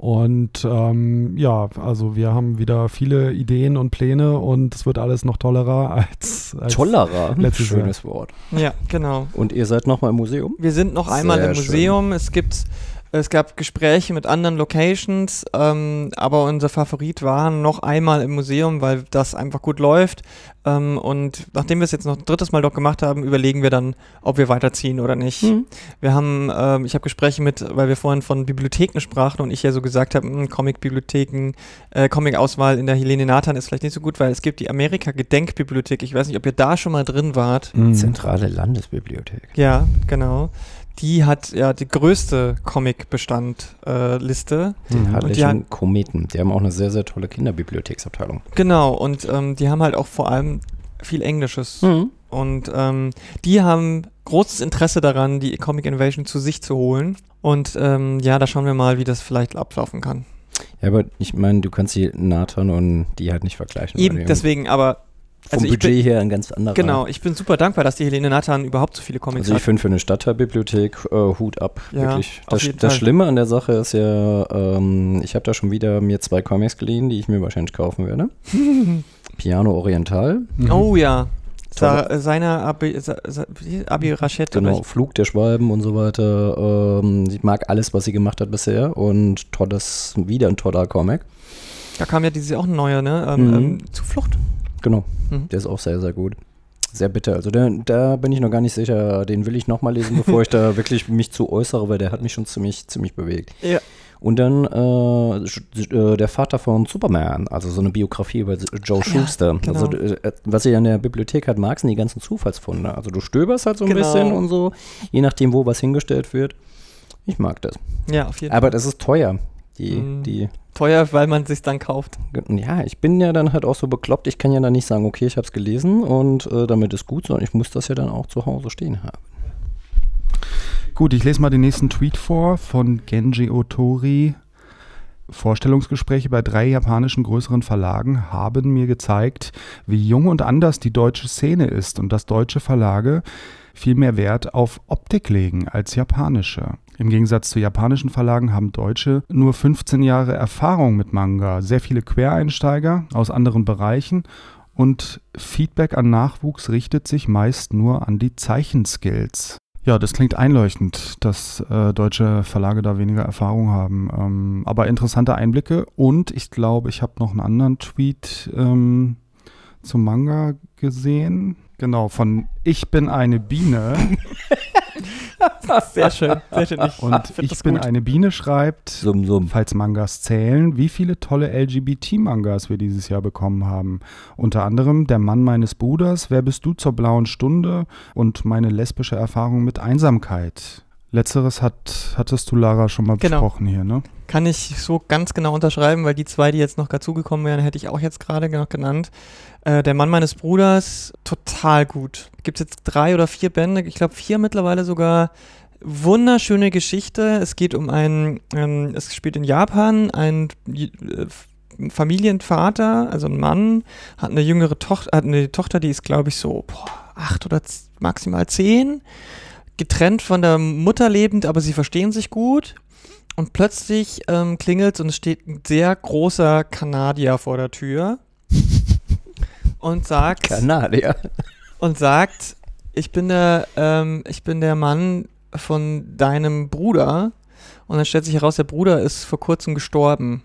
Und ähm, ja, also wir haben wieder viele Ideen und Pläne und es wird alles noch tollerer als, als Tollerer. letztes Schönes Wort. Ja, genau. Und ihr seid nochmal im Museum? Wir sind noch einmal Sehr im schön. Museum. Es gibt Es gab Gespräche mit anderen Locations, ähm, aber unser Favorit war noch einmal im Museum, weil das einfach gut läuft. Ähm, und nachdem wir es jetzt noch ein drittes Mal dort gemacht haben, überlegen wir dann, ob wir weiterziehen oder nicht. Mhm. Wir haben, ähm, ich habe Gespräche mit, weil wir vorhin von Bibliotheken sprachen und ich ja so gesagt habe, hm, Comic-Bibliotheken, äh, Comic-Auswahl in der Helene Nathan ist vielleicht nicht so gut, weil es gibt die Amerika-Gedenkbibliothek. Ich weiß nicht, ob ihr da schon mal drin wart. Mhm. Zentrale Landesbibliothek. Ja, genau. Die hat ja die größte Comic-Bestand-Liste. Den die Hartlichen hat- Kometen. Die haben auch eine sehr, sehr tolle Kinderbibliotheksabteilung. Genau, und ähm, die haben halt auch vor allem viel Englisches. Mhm. Und ähm, die haben großes Interesse daran, die Comic Invasion zu sich zu holen. Und ähm, ja, da schauen wir mal, wie das vielleicht ablaufen kann. Ja, aber ich meine, du kannst die Nathan und die halt nicht vergleichen. Eben, deswegen, aber Vom also ich Budget bin- her ein ganz anderer. genau, ich bin super dankbar, dass die Helene Nathan überhaupt so viele Comics Also ich hat. finde für eine Stadtteilbibliothek äh, Hut ab. Ja, wirklich. Das, das. Schlimme an der Sache ist ja, ähm, ich habe da schon wieder mir zwei Comics geliehen, die ich mir wahrscheinlich kaufen werde. Piano Oriental, Mhm. Oh ja. Sa Tolle- seiner Abi, Sa? Abi Rachet. genau, ich- Flug der Schwalben und so weiter. Ähm, ich mag alles, was sie gemacht hat bisher und tolles, wieder ein toller Comic. Da kam ja dieses Jahr auch ein neuer, ne? Ähm, Mhm. ähm, Zuflucht. Genau, Mhm. der ist auch sehr, sehr gut. Sehr bitter. Also da, da bin ich noch gar nicht sicher. Den will ich nochmal lesen, bevor ich da wirklich mich zu äußere, weil der hat mich schon ziemlich, ziemlich bewegt. Ja. Und dann äh, äh, der Vater von Superman, also so eine Biografie über Joe Schuster. genau. Also äh, was ihr in der Bibliothek hat, mag, sind die ganzen Zufallsfunde. Also du stöberst halt so ein Genau. bisschen und so, je nachdem, wo was hingestellt wird. Ich mag das. Ja, auf jeden Aber Fall. das ist teuer. Die, Mhm. die, Teuer, weil man sich dann kauft. ja, ich bin ja dann halt auch so bekloppt, ich kann ja dann nicht sagen, okay, ich habe es gelesen und äh, damit ist gut, sondern ich muss das ja dann auch zu Hause stehen haben. Gut, ich lese mal den nächsten Tweet vor von Genji Otori. Vorstellungsgespräche bei drei japanischen größeren Verlagen haben mir gezeigt, wie jung und anders die deutsche Szene ist und dass deutsche Verlage viel mehr Wert auf Optik legen als japanische. Im Gegensatz zu japanischen Verlagen haben Deutsche nur 15 Jahre Erfahrung mit Manga, sehr viele Quereinsteiger aus anderen Bereichen und Feedback an Nachwuchs richtet sich meist nur an die Zeichenskills. Ja, das klingt einleuchtend, dass äh, deutsche Verlage da weniger Erfahrung haben. Ähm, aber interessante Einblicke. Und ich glaube, ich habe noch einen anderen Tweet ähm, zum Manga gesehen. Genau, von Ich bin eine Biene. Sehr schön, sehr schön. Ich Und Ich bin gut. eine Biene schreibt, Summ, summ. falls Mangas zählen, wie viele tolle LGBT-Mangas wir dieses Jahr bekommen haben. Unter anderem Der Mann meines Bruders, Wer bist du zur blauen Stunde und meine lesbische Erfahrung mit Einsamkeit. Letzteres hat, hattest du, Lara, schon mal Genau. besprochen hier, ne? Kann ich so ganz genau unterschreiben, weil die zwei, die jetzt noch dazugekommen wären, hätte ich auch jetzt gerade noch genannt. Äh, der Mann meines Bruders, total gut. Gibt es jetzt drei oder vier Bände, ich glaube vier mittlerweile sogar. Wunderschöne Geschichte. Es geht um einen, ähm, es spielt in Japan, ein äh, Familienvater, also ein Mann, hat eine jüngere Tochter, hat eine Tochter, die ist, glaube ich, so boah, acht oder maximal zehn. Getrennt von der Mutter lebend, aber sie verstehen sich gut. Und plötzlich ähm, klingelt und es steht ein sehr großer Kanadier vor der Tür und sagt Kanadier. und sagt, ich bin der, ähm, ich bin der Mann von deinem Bruder. Und dann stellt sich heraus, der Bruder ist vor kurzem gestorben.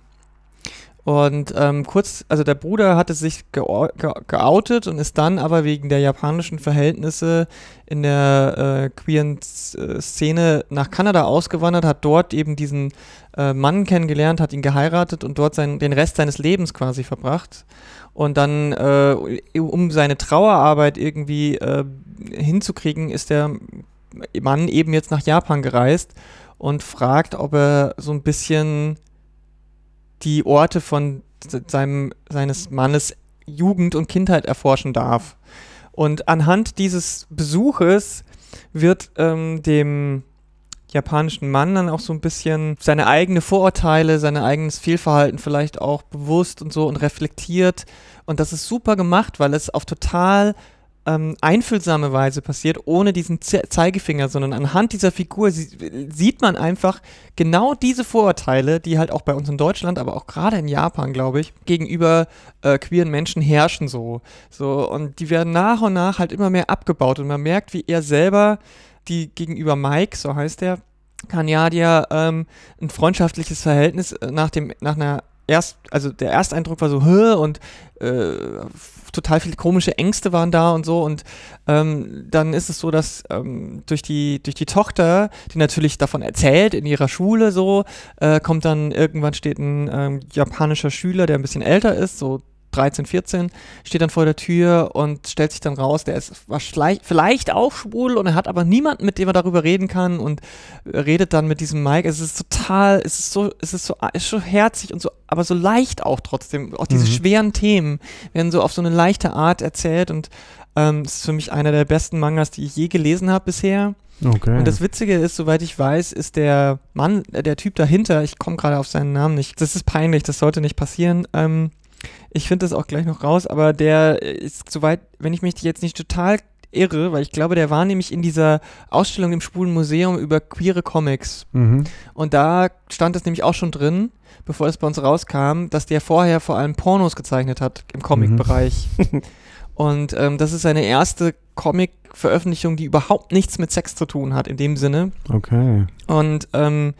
Und ähm, kurz, also der Bruder hatte sich geou- ge geoutet und ist dann aber wegen der japanischen Verhältnisse in der äh, queeren äh, Szene nach Kanada ausgewandert, hat dort eben diesen äh, Mann kennengelernt, hat ihn geheiratet und dort sein, den Rest seines Lebens quasi verbracht. Und dann, äh, um seine Trauerarbeit irgendwie äh, hinzukriegen, ist der Mann eben jetzt nach Japan gereist und fragt, ob er so ein bisschen die Orte von se- seinem, seines Mannes Jugend und Kindheit erforschen darf. Und anhand dieses Besuches wird ähm, dem japanischen Mann dann auch so ein bisschen seine eigene Vorurteile, sein eigenes Fehlverhalten vielleicht auch bewusst und so und reflektiert. Und das ist super gemacht, weil es auf total ähm, einfühlsame Weise passiert, ohne diesen Ze Zeigefinger, sondern anhand dieser Figur sie sieht man einfach genau diese Vorurteile, die halt auch bei uns in Deutschland, aber auch gerade in Japan, glaube ich, gegenüber äh, queeren Menschen herrschen so. So, und die werden nach und nach halt immer mehr abgebaut und man merkt, wie er selber die gegenüber Mike, so heißt er, Kanadier ähm, ein freundschaftliches Verhältnis äh, nach dem, nach einer erst, also der Ersteindruck war so, Hö, und äh, total viele komische Ängste waren da und so. Und ähm, dann ist es so, dass ähm, durch, die, durch die Tochter, die natürlich davon erzählt in ihrer Schule so, äh, kommt dann irgendwann steht ein ähm, japanischer Schüler, der ein bisschen älter ist, so 13, 14, steht dann vor der Tür und stellt sich dann raus, der ist vielleicht auch schwul und er hat aber niemanden, mit dem er darüber reden kann und redet dann mit diesem Mike. Es ist total, es ist so, es ist so, es ist so herzig und so, aber so leicht auch trotzdem. Auch diese mhm. schweren Themen werden so auf so eine leichte Art erzählt und ähm, es ist für mich einer der besten Mangas, die ich je gelesen habe bisher. Okay. Und das Witzige ist, soweit ich weiß, ist der Mann, äh, der Typ dahinter, ich komme gerade auf seinen Namen nicht, das ist peinlich, das sollte nicht passieren, ähm, ich finde das auch gleich noch raus, aber der ist soweit, wenn ich mich jetzt nicht total irre, weil ich glaube, der war nämlich in dieser Ausstellung im Schwulen Museum über queere Comics. Mhm. Und da stand es nämlich auch schon drin, bevor es bei uns rauskam, dass der vorher vor allem Pornos gezeichnet hat im Comic-Bereich. Mhm. Und ähm, das ist seine erste Comic-Veröffentlichung, die überhaupt nichts mit Sex zu tun hat, in dem Sinne. Okay. Und ähm,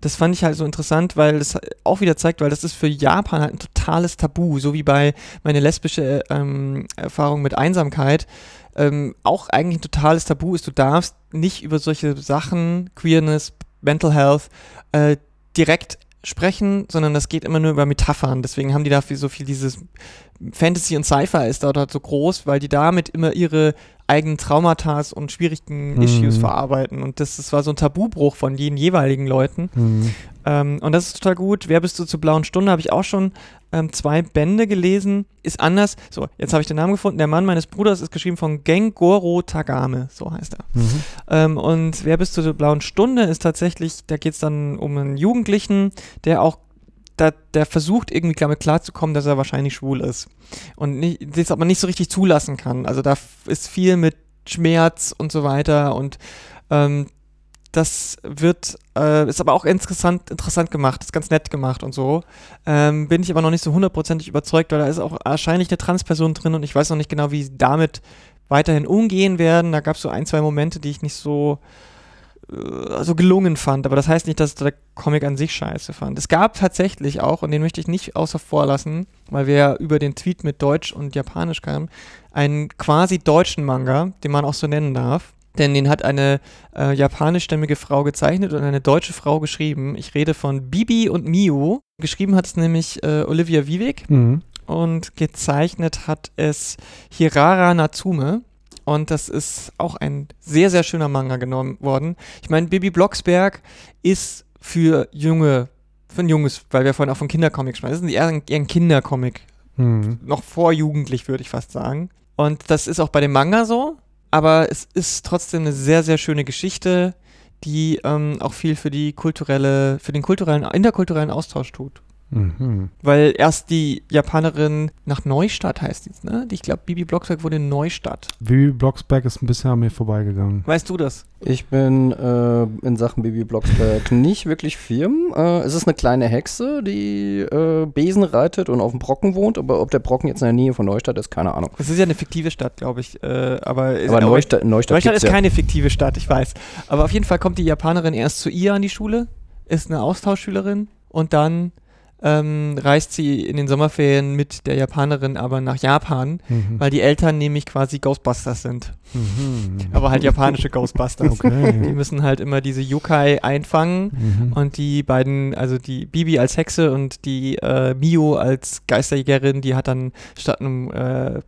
das fand ich halt so interessant, weil das auch wieder zeigt, weil das ist für Japan halt ein totales Tabu, so wie bei meine lesbische ähm, Erfahrung mit Einsamkeit. Ähm, auch eigentlich ein totales Tabu ist, du darfst nicht über solche Sachen, Queerness, Mental Health, äh, direkt sprechen, sondern das geht immer nur über Metaphern. Deswegen haben die dafür so viel dieses Fantasy und Sci-Fi ist dort halt so groß, weil die damit immer ihre eigenen Traumata und schwierigen mhm. Issues verarbeiten. Und das, das war so ein Tabubruch von den jeweiligen Leuten. Mhm. Ähm, und das ist total gut. Wer bist du zur blauen Stunde? Habe ich auch schon ähm, zwei Bände gelesen. Ist anders. So, jetzt habe ich den Namen gefunden. Der Mann meines Bruders ist geschrieben von Gengoro Tagame. So heißt er. Mhm. Ähm, und Wer bist du zur blauen Stunde? Ist tatsächlich, da geht es dann um einen Jugendlichen, der auch da, der versucht irgendwie damit klarzukommen, dass er wahrscheinlich schwul ist. Und nicht, das aber nicht so richtig zulassen kann. Also da ist viel mit Schmerz und so weiter und ähm, das wird, äh, ist aber auch interessant, interessant gemacht, ist ganz nett gemacht und so. Ähm, bin ich aber noch nicht so hundertprozentig überzeugt, weil da ist auch wahrscheinlich eine Transperson drin und ich weiß noch nicht genau, wie sie damit weiterhin umgehen werden. Da gab es so ein, zwei Momente, die ich nicht so, äh, so gelungen fand. Aber das heißt nicht, dass der Comic an sich scheiße fand. Es gab tatsächlich auch, und den möchte ich nicht außer vor lassen, weil wir ja über den Tweet mit Deutsch und Japanisch kamen, einen quasi deutschen Manga, den man auch so nennen darf denn den hat eine äh, japanischstämmige Frau gezeichnet und eine deutsche Frau geschrieben. Ich rede von Bibi und Mio. Geschrieben hat es nämlich äh, Olivia Vivek mhm. und gezeichnet hat es Hirara Natsume. Und das ist auch ein sehr, sehr schöner Manga genommen worden. Ich meine, Bibi Blocksberg ist für junge, für ein junges, weil wir vorhin auch von Kindercomics sprechen. Das ist eher ein, eher ein Kindercomic. Mhm. Noch vorjugendlich, würde ich fast sagen. Und das ist auch bei dem Manga so aber es ist trotzdem eine sehr, sehr schöne Geschichte, die ähm, auch viel für die kulturelle, für den kulturellen, interkulturellen Austausch tut. Mhm. Weil erst die Japanerin nach Neustadt heißt die, ne? Ich glaube, Bibi Blocksberg wurde in Neustadt. Bibi Blocksberg ist ein bisschen an mir vorbeigegangen. Weißt du das? Ich bin äh, in Sachen Bibi Blocksberg nicht wirklich firm. Äh, es ist eine kleine Hexe, die äh, Besen reitet und auf dem Brocken wohnt, aber ob der Brocken jetzt in der Nähe von Neustadt ist, keine Ahnung. Es ist ja eine fiktive Stadt, glaube ich. Äh, aber aber Neustadt, Neustadt, Neustadt ist ja. keine fiktive Stadt, ich weiß. Aber auf jeden Fall kommt die Japanerin erst zu ihr an die Schule, ist eine Austauschschülerin und dann ähm, reist sie in den Sommerferien mit der Japanerin aber nach Japan, mhm. weil die Eltern nämlich quasi Ghostbusters sind. Mhm. Aber halt japanische Ghostbusters. Okay. Die müssen halt immer diese Yokai einfangen mhm. und die beiden, also die Bibi als Hexe und die äh, Mio als Geisterjägerin, die hat dann statt einem äh,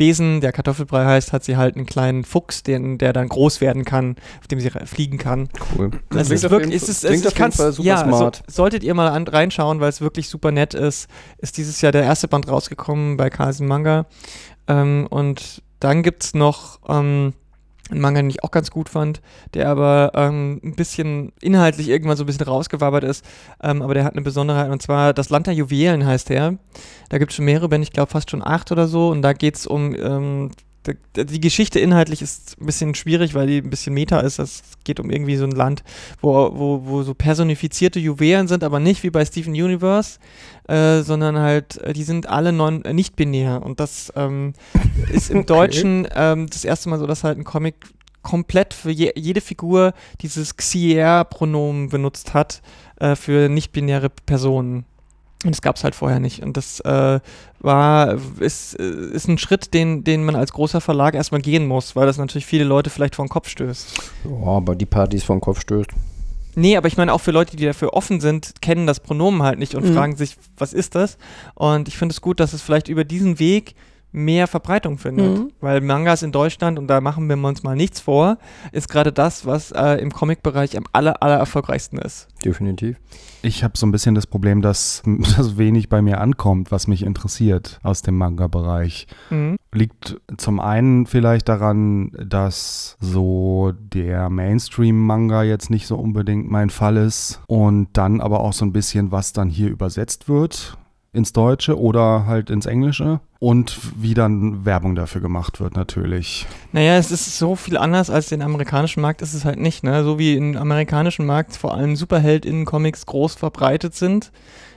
Besen, der Kartoffelbrei heißt, hat sie halt einen kleinen Fuchs, den, der dann groß werden kann, auf dem sie fliegen kann. Cool. Das also ist wirklich, ist es, ist, es, super ja, smart. So, solltet ihr mal an, reinschauen, weil es wirklich super nett ist. Ist dieses Jahr der erste Band rausgekommen bei Carlsen Manga. Ähm, und dann gibt es noch ähm, ein Manga, den ich auch ganz gut fand, der aber ähm, ein bisschen inhaltlich irgendwann so ein bisschen rausgewabbert ist, ähm, aber der hat eine Besonderheit und zwar Das Land der Juwelen heißt der. Da gibt es schon mehrere Bände, ich glaube fast schon acht oder so und da geht es um ähm, die Geschichte inhaltlich ist ein bisschen schwierig, weil die ein bisschen Meta ist. Es geht um irgendwie so ein Land, wo, wo, wo so personifizierte Juwelen sind, aber nicht wie bei Steven Universe, äh, sondern halt, äh, die sind alle non, äh, nicht binär. Und das ähm, ist im okay. Deutschen ähm, das erste Mal so, dass halt ein Comic komplett für je, jede Figur dieses Xier-Pronomen benutzt hat äh, für nicht-binäre Personen. Und das gab es halt vorher nicht. Und das äh, war, ist, äh, ist ein Schritt, den, den man als großer Verlag erstmal gehen muss, weil das natürlich viele Leute vielleicht vor den Kopf stößt. Ja, aber die Partys vor den Kopf stößt. Nee, aber ich meine auch für Leute, die dafür offen sind, kennen das Pronomen halt nicht und Mhm. fragen sich, was ist das? Und ich finde es gut, dass es vielleicht über diesen Weg mehr Verbreitung findet. Mhm. Weil Mangas in Deutschland, und da machen wir uns mal nichts vor, ist gerade das, was äh, im Comic-Bereich am aller, aller erfolgreichsten ist. Definitiv. Ich habe so ein bisschen das Problem, dass, dass wenig bei mir ankommt, was mich interessiert aus dem Manga-Bereich. Mhm. Liegt zum einen vielleicht daran, dass so der Mainstream-Manga jetzt nicht so unbedingt mein Fall ist und dann aber auch so ein bisschen, was dann hier übersetzt wird ins Deutsche oder halt ins Englische und wie dann Werbung dafür gemacht wird natürlich. Naja, es ist so viel anders als den amerikanischen Markt ist es halt nicht. Ne? So wie im amerikanischen Markt vor allem Superheldinnen-Comics groß verbreitet sind,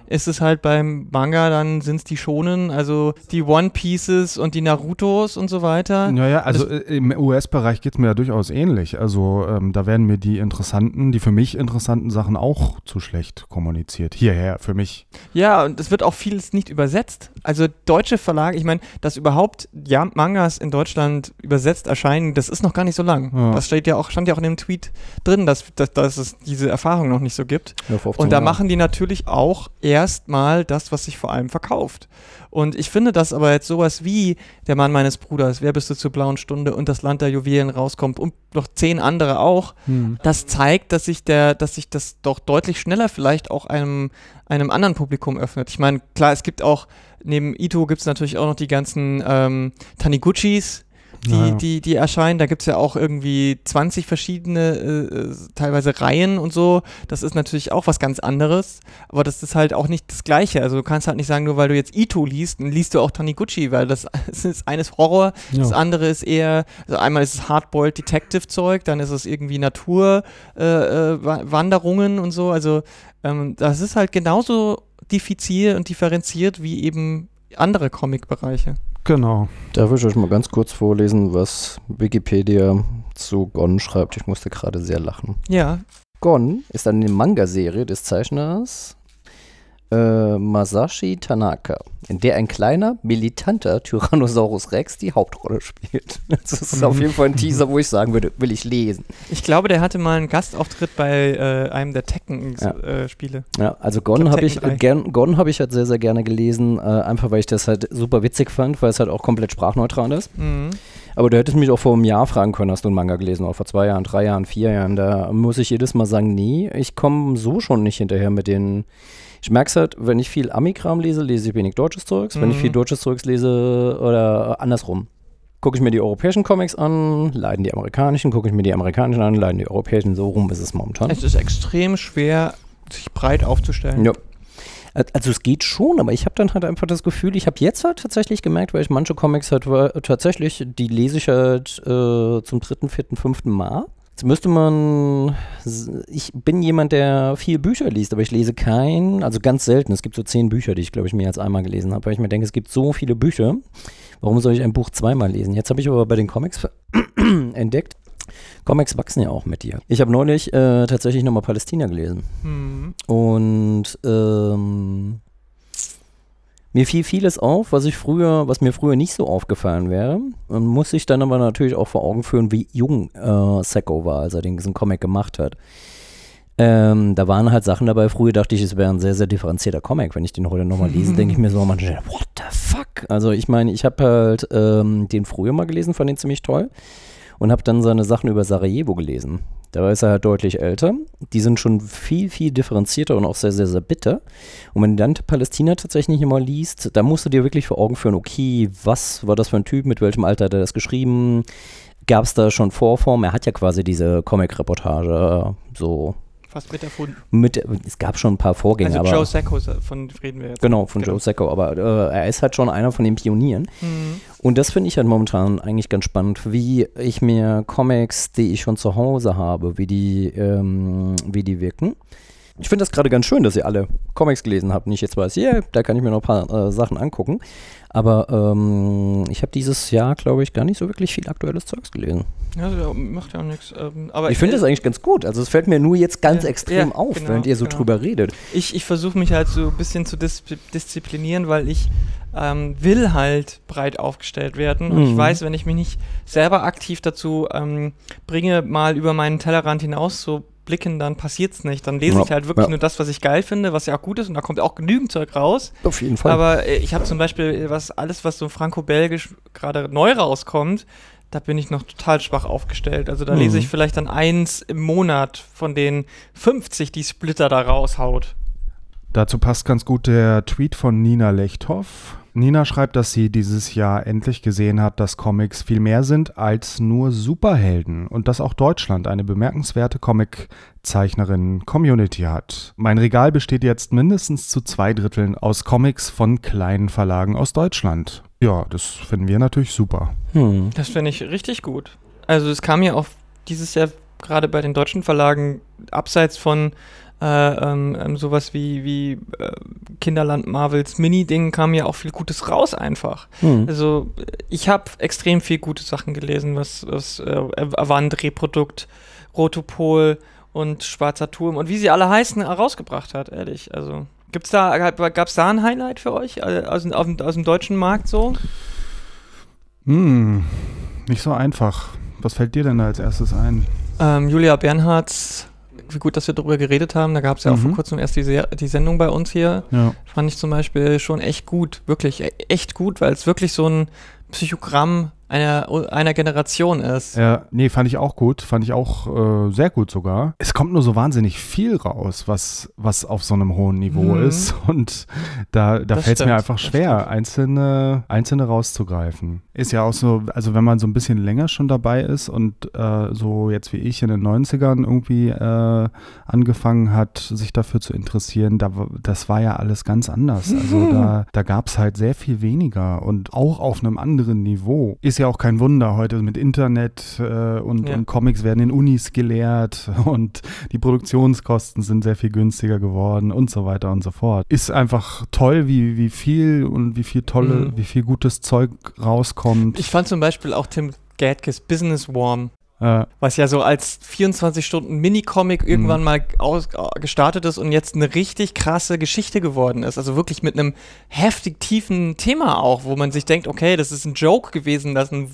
ist es halt beim Manga, dann sind es die Shonen, also die One Pieces und die Narutos und so weiter. Naja, also äh, im US-Bereich geht es mir ja durchaus ähnlich. Also ähm, da werden mir die interessanten, die für mich interessanten Sachen auch zu schlecht kommuniziert. Hierher, für mich. Ja, und es wird auch vieles nicht übersetzt. Also deutsche Verlage, ich meine, dass überhaupt ja, Mangas in Deutschland übersetzt erscheinen, das ist noch gar nicht so lang. Ja. Das steht ja auch, stand ja auch in dem Tweet drin, dass, dass, dass es diese Erfahrung noch nicht so gibt. Ja, vor 15 Und da machen die natürlich auch erstmal das, was sich vor allem verkauft. Und ich finde, dass aber jetzt sowas wie Der Mann meines Bruders, Wer bist du zur blauen Stunde und Das Land der Juwelen rauskommt und noch zehn andere auch, das zeigt, dass sich der, dass sich das doch deutlich schneller vielleicht auch einem, einem anderen Publikum öffnet. Ich meine, klar, es gibt auch, neben Ito gibt es natürlich auch noch die ganzen ähm, Taniguchis, die, Ja, ja. die, die erscheinen. Da gibt es ja auch irgendwie 20 verschiedene, äh, teilweise Reihen und so. Das ist natürlich auch was ganz anderes, aber das ist halt auch nicht das Gleiche. Also du kannst halt nicht sagen, nur weil du jetzt Ito liest, dann liest du auch Taniguchi, weil das, das ist eines Horror, das Ja. andere ist eher, also einmal ist es Hardboiled Detective Zeug, dann ist es irgendwie Natur, äh, äh, und so. Also ähm, das ist halt genauso diffizil und differenziert wie eben andere Comic-Bereiche. Genau. Darf ich euch mal ganz kurz vorlesen, was Wikipedia zu Gon schreibt? Ich musste gerade sehr lachen. Ja, Gon ist eine Manga-Serie des Zeichners äh, Masashi Tanaka, in der ein kleiner, militanter Tyrannosaurus Rex die Hauptrolle spielt. Das ist auf jeden Fall ein Teaser, wo ich sagen würde, will ich lesen. ich glaube, der hatte mal einen Gastauftritt bei äh, einem der Tekken-Spiele. Ja, also Ich Gon glaub, habe ich, äh, gern, Gon hab ich halt sehr, sehr gerne gelesen, äh, einfach weil ich das halt super witzig fand, weil es halt auch komplett sprachneutral ist. Mhm. Aber du hättest mich auch vor einem Jahr fragen können, hast du einen Manga gelesen, oder vor zwei Jahren, drei Jahren, vier Jahren. Da muss ich jedes Mal sagen, nee, ich komme so schon nicht hinterher mit den. Ich merke es halt, wenn ich viel Amikram lese, lese ich wenig deutsches Zeugs. Wenn ich Mhm. viel deutsches Zeugs lese, oder andersrum. Gucke ich mir die europäischen Comics an, leiden die amerikanischen, gucke ich mir die amerikanischen an, leiden die europäischen, so rum ist es momentan. Es ist extrem schwer, sich breit aufzustellen. Ja. Al- Also es geht schon, aber ich habe dann halt einfach das Gefühl, ich habe jetzt halt tatsächlich gemerkt, weil ich manche Comics halt wa- tatsächlich, die lese ich halt äh, zum dritten, vierten, fünften Mal. Jetzt müsste man, ich bin jemand, der viel Bücher liest, aber ich lese kein, also ganz selten. Es gibt so zehn Bücher, die ich glaube ich mehr als einmal gelesen habe, weil ich mir denke, es gibt so viele Bücher. Warum soll ich ein Buch zweimal lesen? Jetzt habe ich aber bei den Comics entdeckt, Comics wachsen ja auch mit dir. Ich habe neulich äh, tatsächlich nochmal Palästina gelesen. Mhm. Und ähm, mir fiel vieles auf, was ich früher, was mir früher nicht so aufgefallen wäre. Und muss ich dann aber natürlich auch vor Augen führen, wie jung äh, Sacco war, als er den, diesen Comic gemacht hat. Ähm, da waren halt Sachen dabei. Früher dachte ich, es wäre ein sehr, sehr differenzierter Comic. Wenn ich den heute nochmal lese, denke ich mir so manchmal, what the fuck? Also ich meine, ich habe halt ähm, den früher mal gelesen, fand den ziemlich toll. Und habe dann seine Sachen über Sarajevo gelesen. Da ist er halt deutlich älter. Die sind schon viel, viel differenzierter und auch sehr, sehr, sehr bitter. Und wenn du dann Palästina tatsächlich nicht mal liest, da musst du dir wirklich vor Augen führen, okay, was war das für ein Typ, mit welchem Alter hat er das geschrieben? Gab es da schon Vorform? Er hat ja quasi diese Comic-Reportage so Fast mit erfunden. mit, es gab schon ein paar Vorgänge, Also Joe Sacco, von reden wir jetzt. genau, von Genau. Joe Sacco, aber äh, er ist halt schon einer von den Pionieren. Mhm. Und das finde ich halt momentan eigentlich ganz spannend, wie ich mir Comics, die ich schon zu Hause habe, wie die, ähm, wie die wirken. Ich finde das gerade ganz schön, dass ihr alle Comics gelesen habt. Nicht jetzt weiß, yeah, da kann ich mir noch ein paar äh, Sachen angucken. Aber ähm, ich habe dieses Jahr, glaube ich, gar nicht so wirklich viel aktuelles Zeugs gelesen. Ja, macht ja auch nichts. Ähm, aber ich finde äh, das eigentlich ganz gut. Also es fällt mir nur jetzt ganz Ja, extrem ja, auf, genau, während ihr so genau. drüber redet. Ich, ich versuche mich halt so ein bisschen zu dis disziplinieren, weil ich ähm, will halt breit aufgestellt werden. Und ich Mhm. weiß, wenn ich mich nicht selber aktiv dazu ähm, bringe, mal über meinen Tellerrand hinaus zu blicken, dann passiert's nicht. Dann lese Ja, ich halt wirklich ja. nur das, was ich geil finde, was ja auch gut ist. Und da kommt auch genügend Zeug raus. Auf jeden Fall. Aber äh, ich habe zum Beispiel äh, was, alles, was so franco-belgisch gerade neu rauskommt, da bin ich noch total schwach aufgestellt. Also da Mhm. lese ich vielleicht dann eins im Monat von den 50, die Splitter da raushaut. Dazu passt ganz gut der Tweet von Nina Lechthoff. Nina schreibt, dass sie dieses Jahr endlich gesehen hat, dass Comics viel mehr sind als nur Superhelden und dass auch Deutschland eine bemerkenswerte Comiczeichnerin-Community hat. Mein Regal besteht jetzt mindestens zu zwei Dritteln aus Comics von kleinen Verlagen aus Deutschland. Ja, das finden wir natürlich super. hm. Das finde ich richtig gut. Also es kam ja auch dieses Jahr gerade bei den deutschen Verlagen abseits von äh, ähm, ähm, sowas wie, wie äh, Kinderland Marvels Mini-Ding kam ja auch viel Gutes raus einfach. Hm. Also ich habe extrem viel gute Sachen gelesen, was, was äh, Avant, Reprodukt, Rotopol und Schwarzer Turm und wie sie alle heißen, herausgebracht hat, ehrlich. Also gibt's da, gab es da ein Highlight für euch äh, aus, dem- aus, aus dem deutschen Markt so? Hm, nicht so einfach. Was fällt dir denn da als erstes ein? Ähm, Julia Bernhards, wie gut, dass wir darüber geredet haben. Da gab es ja auch vor Mhm. kurzem erst die, Se die Sendung bei uns hier. Ja. Fand ich zum Beispiel schon echt gut, wirklich e- echt gut, weil es wirklich so ein Psychogramm einer, einer Generation ist. Ja, nee, fand ich auch gut. Fand ich auch äh, sehr gut sogar. Es kommt nur so wahnsinnig viel raus, was, was auf so einem hohen Niveau Mhm. ist. Und da, da fällt es mir einfach schwer, einzelne, einzelne rauszugreifen. Ist ja auch so, also wenn man so ein bisschen länger schon dabei ist und äh, so jetzt wie ich in den 90ern irgendwie äh, angefangen hat, sich dafür zu interessieren, da, das war ja alles ganz anders. Also da, da gab es halt sehr viel weniger und auch auf einem anderen Niveau. Ist ja auch kein Wunder heute mit Internet äh, und, Ja. und Comics werden in Unis gelehrt und die Produktionskosten sind sehr viel günstiger geworden und so weiter und so fort. Ist einfach toll, wie, wie viel und wie viel tolle, Mhm. wie viel gutes Zeug rauskommt. Ich fand zum Beispiel auch Tim Gadkes Business Warm, äh, was ja so als 24 Stunden Mini-Comic irgendwann Mhm. mal aus, äh, gestartet ist und jetzt eine richtig krasse Geschichte geworden ist. Also wirklich mit einem heftig tiefen Thema auch, wo man sich denkt, okay, das ist ein Joke gewesen, dass ein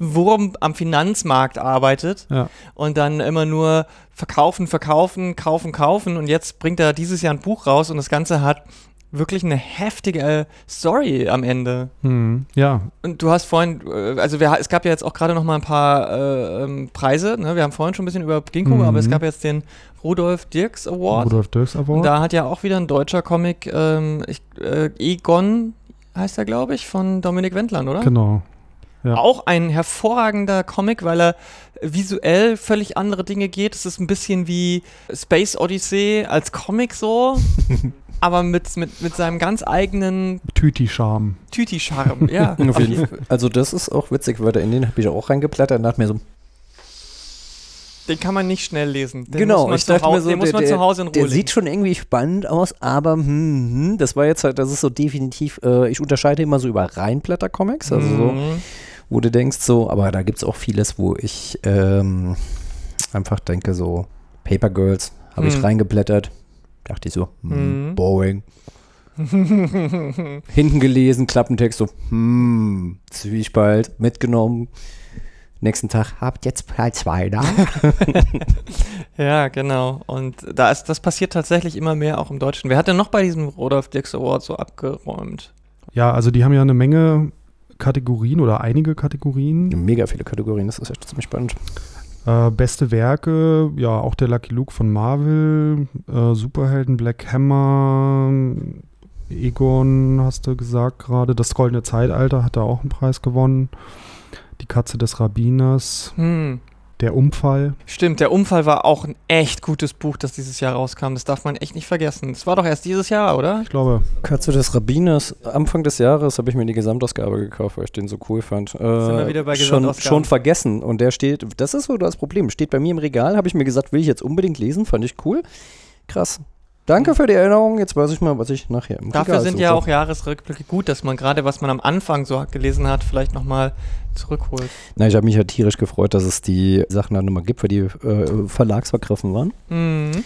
Wurm am Finanzmarkt arbeitet ja. und dann immer nur verkaufen, verkaufen, kaufen, kaufen und jetzt bringt er dieses Jahr ein Buch raus und das Ganze hat wirklich eine heftige äh, Story am Ende. Hm, ja, Und du hast vorhin, äh, also wir, es gab ja jetzt auch gerade noch mal ein paar äh, ähm, Preise. Ne? Wir haben vorhin schon ein bisschen über Ginkgo, Mhm. aber es gab jetzt den Rudolf Dirks Award. Rudolf Dirks Und Award. da hat ja auch wieder ein deutscher Comic, ähm, ich, äh, Egon heißt er, glaube ich, von Dominik Wendland, oder? Genau. ja. Auch ein hervorragender Comic, weil er visuell völlig andere Dinge geht. Es ist ein bisschen wie Space Odyssey als Comic so, aber mit, mit, mit seinem ganz eigenen Tüti-Charme. Tüti-Charme. Ja, Auf jeden Fall. Also das ist auch witzig, weil da in den habe ich auch reingeplättert und dachte mir so, Den kann man nicht schnell lesen. Den genau, muss man, ich zu, dachte mir so, den muss man der, zu Hause in Ruhe der lesen. sieht schon irgendwie spannend aus, aber hm, hm, das war jetzt halt, das ist so definitiv, äh, ich unterscheide immer so über Reinblätter-Comics, also so, Mhm. wo du denkst so, aber da gibt es auch vieles, wo ich ähm, einfach denke so, Paper Girls, habe ich Hm. reingeblättert, dachte ich so, hm, Mhm. boring. Hinten gelesen, Klappentext so, hm, Zwiespalt, mitgenommen. Nächsten Tag, habt jetzt Teil 2 da? ja, genau. Und da ist, das passiert tatsächlich immer mehr auch im Deutschen. Wer hat denn noch bei diesem Rudolf Dix Award so abgeräumt? Ja, also die haben ja eine Menge Kategorien oder einige Kategorien. Mega viele Kategorien, das ist echt ziemlich spannend. Äh, beste Werke, ja, auch der Lucky Luke von Marvel, äh, Superhelden, Black Hammer, Egon, hast du gesagt gerade, das Goldene Zeitalter hat da auch einen Preis gewonnen. Die Katze des Rabbiners, Hm. Der Unfall. Stimmt, der Unfall war auch ein echt gutes Buch, das dieses Jahr rauskam. Das darf man echt nicht vergessen. Das war doch erst dieses Jahr, oder? Ich glaube, Katze des Rabbiners, Anfang des Jahres habe ich mir die Gesamtausgabe gekauft, weil ich den so cool fand. Äh, wir wieder bei schon, schon vergessen und der steht, das ist so das Problem, steht bei mir im Regal, habe ich mir gesagt, will ich jetzt unbedingt lesen, fand ich cool. Krass. Danke für die Erinnerung. Jetzt weiß ich mal, was ich nachher im Dafür Regal sind suche. ja auch Jahresrückblicke gut, dass man gerade, was man am Anfang so gelesen hat, vielleicht nochmal zurückholt. Na, ich habe mich ja tierisch gefreut, dass es die Sachen dann immer gibt, weil die äh, verlagsvergriffen waren. Mhm.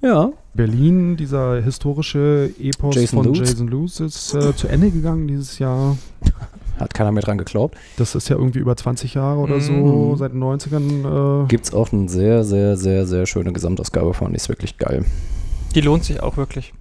Ja. Berlin, dieser historische Epos Jason von Lutz. Jason Lutz, ist äh, zu Ende gegangen dieses Jahr. Hat keiner mehr dran geglaubt. Das ist ja irgendwie über 20 Jahre oder so, Mhm. seit den 90ern. Äh, Gibt es auch eine sehr, sehr, sehr, sehr schöne Gesamtausgabe von. Die ist wirklich geil. Die lohnt sich auch wirklich.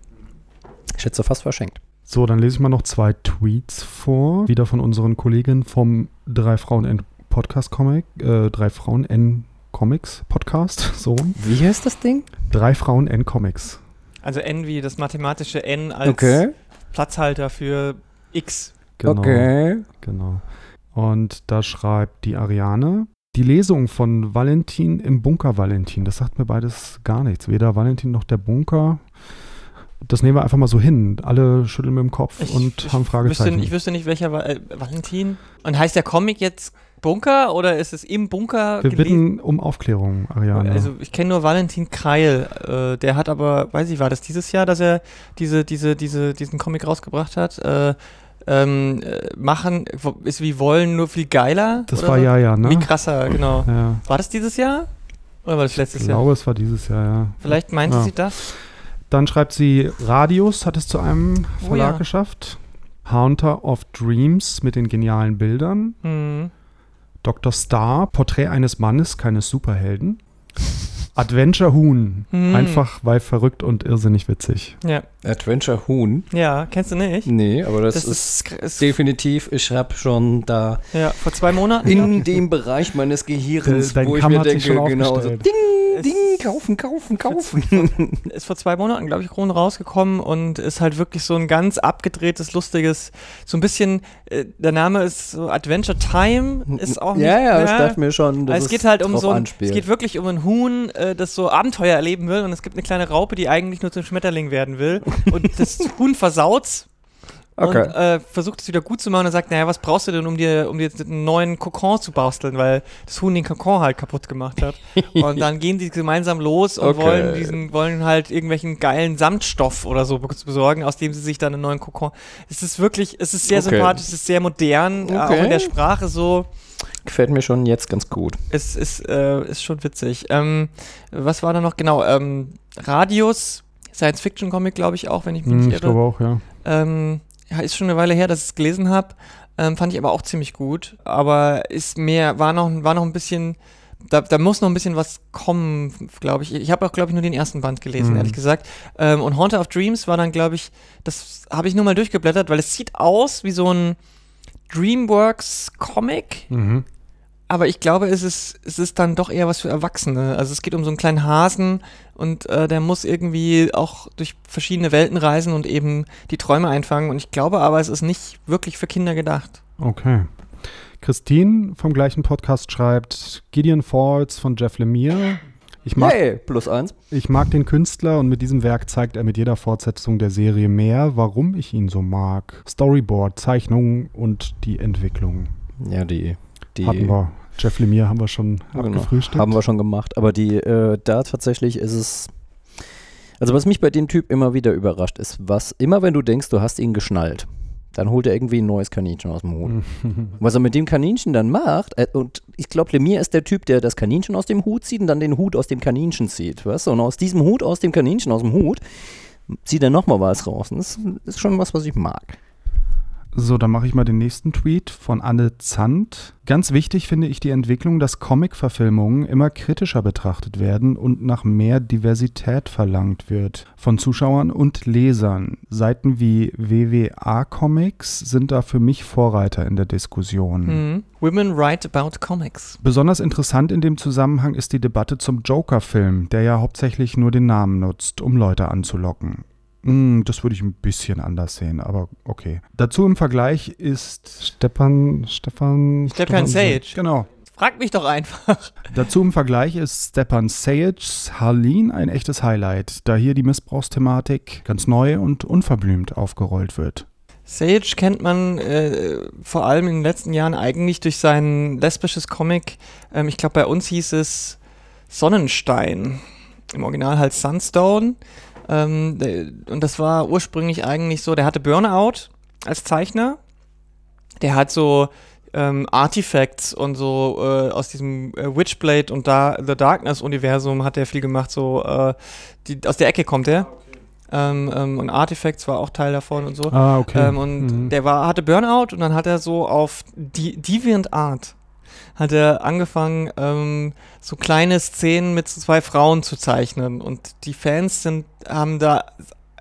Ich schätze fast verschenkt. So, dann lese ich mal noch zwei Tweets vor. Wieder von unseren Kolleginnen vom Drei Frauen N Podcast Comic, äh, Drei Frauen N Comics Podcast, so. Wie heißt das Ding? Drei Frauen N Comics. Also N wie das mathematische N als Okay. Platzhalter für X. Genau. Okay. Genau. Und da schreibt die Ariane, die Lesung von Valentin im Bunker Valentin, das sagt mir beides gar nichts. Weder Valentin noch der Bunker. Das nehmen wir einfach mal so hin. Alle schütteln mit dem Kopf und haben Wüsste, Fragezeichen. ich wüsste nicht, welcher war. Äh, Valentin. Und heißt der Comic jetzt Bunker oder ist es im Bunker wir bitten um Aufklärung, Ariane. Also ich kenne nur Valentin Kreil. Äh, der hat aber, weiß ich, war das dieses Jahr, dass er diese, diese, diese, diesen Comic rausgebracht hat? Äh, ähm, äh, machen ist wie wollen nur viel geiler. das war so? ja, ja, ne? Wie krasser, genau. Ja. War das dieses Jahr? Oder war das letztes Ich Jahr? glaube, es war dieses Jahr, ja. Vielleicht meinte Ja. sie das? Dann schreibt sie, Radius hat es zu einem Oh Verlag ja. geschafft. Haunter of Dreams mit den genialen Bildern. Hm. Dr. Star, Porträt eines Mannes, keines Superhelden. Adventure Huhn, Hm. einfach weil verrückt und irrsinnig witzig. Ja. Adventure Huhn. ja, kennst du nicht? Nee, aber das, Das ist, ist, definitiv, ich habe schon da ja, vor zwei Monaten. in dem Bereich meines Gehirns, dein wo ich mir denke, schon genau so, ding, Es- ding, kaufen, kaufen, kaufen. ist vor zwei Monaten, glaube ich, Kron rausgekommen und ist halt wirklich so ein ganz abgedrehtes, lustiges, so ein bisschen, äh, der Name ist so Adventure Time, ist auch nicht, ja, ja, ich dachte mir schon, Also es geht halt um so ein, anspielt. es geht wirklich um ein Huhn, äh, das so Abenteuer erleben will und es gibt eine kleine Raupe, die eigentlich nur zum Schmetterling werden will und das Huhn versaut's Okay. und äh, versucht es wieder gut zu machen und sagt, naja, was brauchst du denn, um dir, um dir jetzt einen neuen Kokon zu basteln, weil das Huhn den Kokon halt kaputt gemacht hat. und dann gehen die gemeinsam los und Okay. wollen diesen, wollen halt irgendwelchen geilen Samtstoff oder so be- besorgen, aus dem sie sich dann einen neuen Kokon. Es ist wirklich, es ist sehr Okay. sympathisch, es ist sehr modern, äh, auch in der Sprache so. Gefällt mir schon jetzt ganz gut. Es ist, äh, ist schon witzig. Ähm, was war da noch? Genau, ähm, Radius, Science-Fiction-Comic, glaube ich auch, wenn ich mich Hm, nicht ich irre. glaube auch, ja. Ähm, ja, ist schon eine Weile her, dass ich es gelesen habe. Ähm, fand ich aber auch ziemlich gut. Aber ist mehr, war noch, war noch ein bisschen, da, da muss noch ein bisschen was kommen, glaube ich. Ich habe auch, glaube ich, nur den ersten Band gelesen, Mhm. ehrlich gesagt. Ähm, und Haunter of Dreams war dann, glaube ich, das habe ich nur mal durchgeblättert, weil es sieht aus wie so ein Dreamworks-Comic. Mhm. Aber ich glaube, es ist, es ist dann doch eher was für Erwachsene. Also es geht um so einen kleinen Hasen und äh, der muss irgendwie auch durch verschiedene Welten reisen und eben die Träume einfangen. Und ich glaube aber, es ist nicht wirklich für Kinder gedacht. Okay. Christine vom gleichen Podcast schreibt Gideon Falls von Jeff Lemire. Ich mag, Hey, plus eins. ich mag den Künstler und mit diesem Werk zeigt er mit jeder Fortsetzung der Serie mehr, warum ich ihn so mag. Storyboard, Zeichnungen und die Entwicklung. Ja, die, die Hatten wir. Jeff Lemire haben wir schon Genau. Haben wir schon gemacht. Aber die, äh, da tatsächlich ist es. Also, was mich bei dem Typ immer wieder überrascht, ist, was immer, wenn du denkst, du hast ihn geschnallt, dann holt er irgendwie ein neues Kaninchen aus dem Hut. Was er mit dem Kaninchen dann macht, äh, und ich glaube, Lemire ist der Typ, der das Kaninchen aus dem Hut zieht und dann den Hut aus dem Kaninchen zieht. Weißt? Und aus diesem Hut, aus dem Kaninchen, aus dem Hut, zieht er nochmal was raus. Und das ist schon was, was ich mag. So, dann mache ich mal den nächsten Tweet von Anne Zandt. Ganz wichtig finde ich die Entwicklung, dass Comic-Verfilmungen immer kritischer betrachtet werden und nach mehr Diversität verlangt wird. Von Zuschauern und Lesern. Seiten wie WWA Comics sind da für mich Vorreiter in der Diskussion. Mhm. Women Write About Comics. Besonders interessant in dem Zusammenhang ist die Debatte zum Joker-Film, der ja hauptsächlich nur den Namen nutzt, um Leute anzulocken. Hm, das würde ich ein bisschen anders sehen, aber okay. Dazu im Vergleich ist Stepan, Stefan, Stepan Sage. Genau. Frag mich doch einfach. Dazu im Vergleich ist Stepan Sages Harleen ein echtes Highlight, da hier die Missbrauchsthematik ganz neu und unverblümt aufgerollt wird. Sage kennt man äh, vor allem in den letzten Jahren eigentlich durch sein lesbisches Comic. Ähm, ich glaube, bei uns hieß es Sonnenstein. im Original halt Sunstone. Ähm, und das war ursprünglich eigentlich so, der hatte Burnout als Zeichner. Der hat so ähm, Artifacts und so äh, aus diesem äh, Witchblade und da The Darkness Universum hat er viel gemacht, so äh, die, aus der Ecke kommt er. Ähm, ähm, und Artifacts war auch Teil davon und so. Ah, okay. Ähm, und Mhm. der war, hatte Burnout und dann hat er so auf die Deviant Art hat er angefangen, ähm, so kleine Szenen mit zwei Frauen zu zeichnen. Und die Fans sind, haben da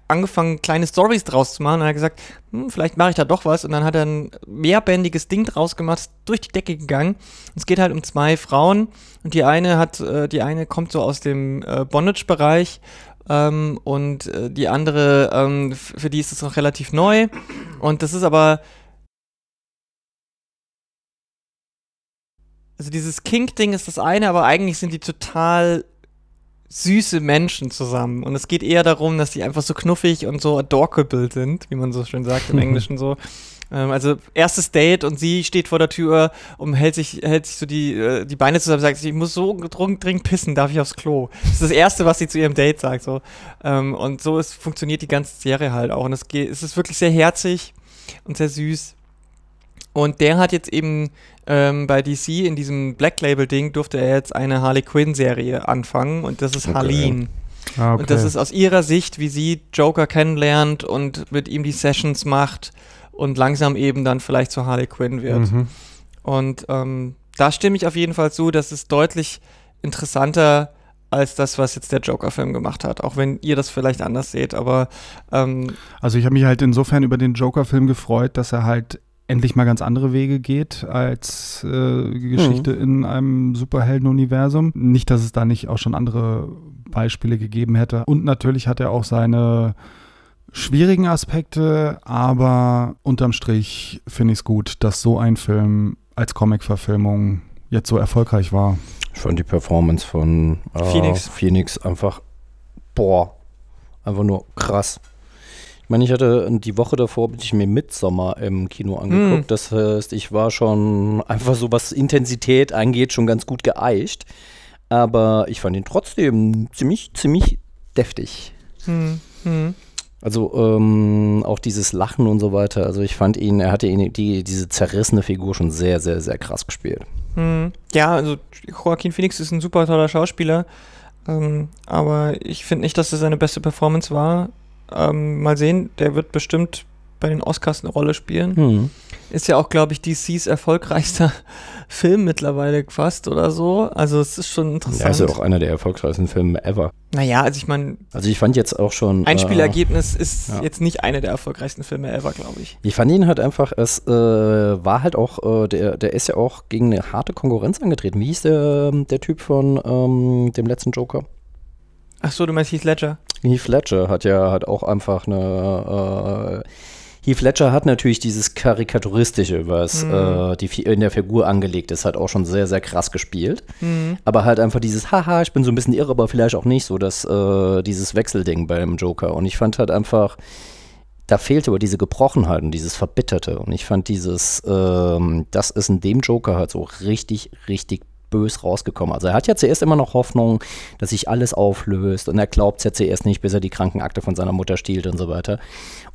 angefangen, kleine Stories draus zu machen. Und er hat gesagt, hm, vielleicht mache ich da doch was. Und dann hat er ein mehrbändiges Ding draus gemacht, durch die Decke gegangen. Und es geht halt um zwei Frauen. Und die eine hat, äh, die eine kommt so aus dem äh, Bondage-Bereich. Ähm, und äh, die andere, ähm, für die ist es noch relativ neu. Und das ist aber. Also dieses Kink-Ding ist das eine, aber eigentlich sind die total süße Menschen zusammen. Und es geht eher darum, dass die einfach so knuffig und so adorable sind, wie man so schön sagt im Englischen so. Ähm, also erstes Date und sie steht vor der Tür und hält sich, hält sich so die, äh, die Beine zusammen und sagt, ich muss so dringend pissen, darf ich aufs Klo? Das ist das Erste, was sie zu ihrem Date sagt. So. Ähm, und so ist, funktioniert die ganze Serie halt auch. Und es, geht, es ist wirklich sehr herzig und sehr süß. Und der hat jetzt eben ähm, bei DC in diesem Black Label Ding durfte er jetzt eine Harley Quinn Serie anfangen und das ist Okay. Harleen. Ah, okay. Und das ist aus ihrer Sicht, wie sie Joker kennenlernt und mit ihm die Sessions macht und langsam eben dann vielleicht zu Harley Quinn wird. Mhm. Und ähm, da stimme ich auf jeden Fall zu, das ist deutlich interessanter als das, was jetzt der Joker-Film gemacht hat. Auch wenn ihr das vielleicht anders seht, aber ähm, Also ich habe mich halt insofern über den Joker-Film gefreut, dass er halt endlich mal ganz andere Wege geht als äh, Geschichte in einem Superhelden-Universum. Nicht, dass es da nicht auch schon andere Beispiele gegeben hätte. Und natürlich hat er auch seine schwierigen Aspekte, aber unterm Strich finde ich es gut, dass so ein Film als Comic-Verfilmung jetzt so erfolgreich war. Ich fand die Performance von äh, Phoenix. Phoenix einfach, boah, einfach nur krass. Ich meine, ich hatte die Woche davor, bin ich mir Midsommer im Kino angeguckt. Mm. Das heißt, ich war schon einfach so, was Intensität angeht, schon ganz gut geeicht. Aber ich fand ihn trotzdem ziemlich, ziemlich deftig. hm, hm. Also ähm, auch dieses Lachen und so weiter. Also ich fand ihn, er hatte ihn, die, diese zerrissene Figur schon sehr, sehr, sehr krass gespielt. Ja, also Joaquin Phoenix ist ein super toller Schauspieler, ähm, aber ich finde nicht, dass das seine beste Performance war. Ähm, mal sehen, der wird bestimmt bei den Oscars eine Rolle spielen. Hm. Ist ja auch, glaube ich, DCs erfolgreichster Film mittlerweile fast oder so. Also es ist schon interessant. Er ist ja auch einer der erfolgreichsten Filme ever. naja, also ich meine, Also ich fand jetzt auch schon. äh, Einspielergebnis ist ja. jetzt nicht einer der erfolgreichsten Filme ever, glaube ich. Ich fand ihn halt einfach, es äh, war halt auch, äh, der, der ist ja auch gegen eine harte Konkurrenz angetreten. Wie hieß der, der Typ von ähm, dem letzten Joker? Ach so, du meinst Heath Ledger? Heath Ledger hat ja halt auch einfach eine. Äh, Heath Ledger hat natürlich dieses Karikaturistische, was Mhm. äh, die, in der Figur angelegt ist, halt auch schon sehr, sehr krass gespielt. Mhm. Aber halt einfach dieses, haha, ich bin so ein bisschen irre, aber vielleicht auch nicht so, dass äh, dieses Wechselding beim Joker. Und ich fand halt einfach, da fehlte aber diese Gebrochenheit und dieses Verbitterte. Und ich fand dieses, ähm, das ist in dem Joker halt so richtig, richtig bös rausgekommen. Also er hat ja zuerst immer noch Hoffnung, dass sich alles auflöst und er glaubt es ja zuerst nicht, bis er die Krankenakte von seiner Mutter stiehlt und so weiter.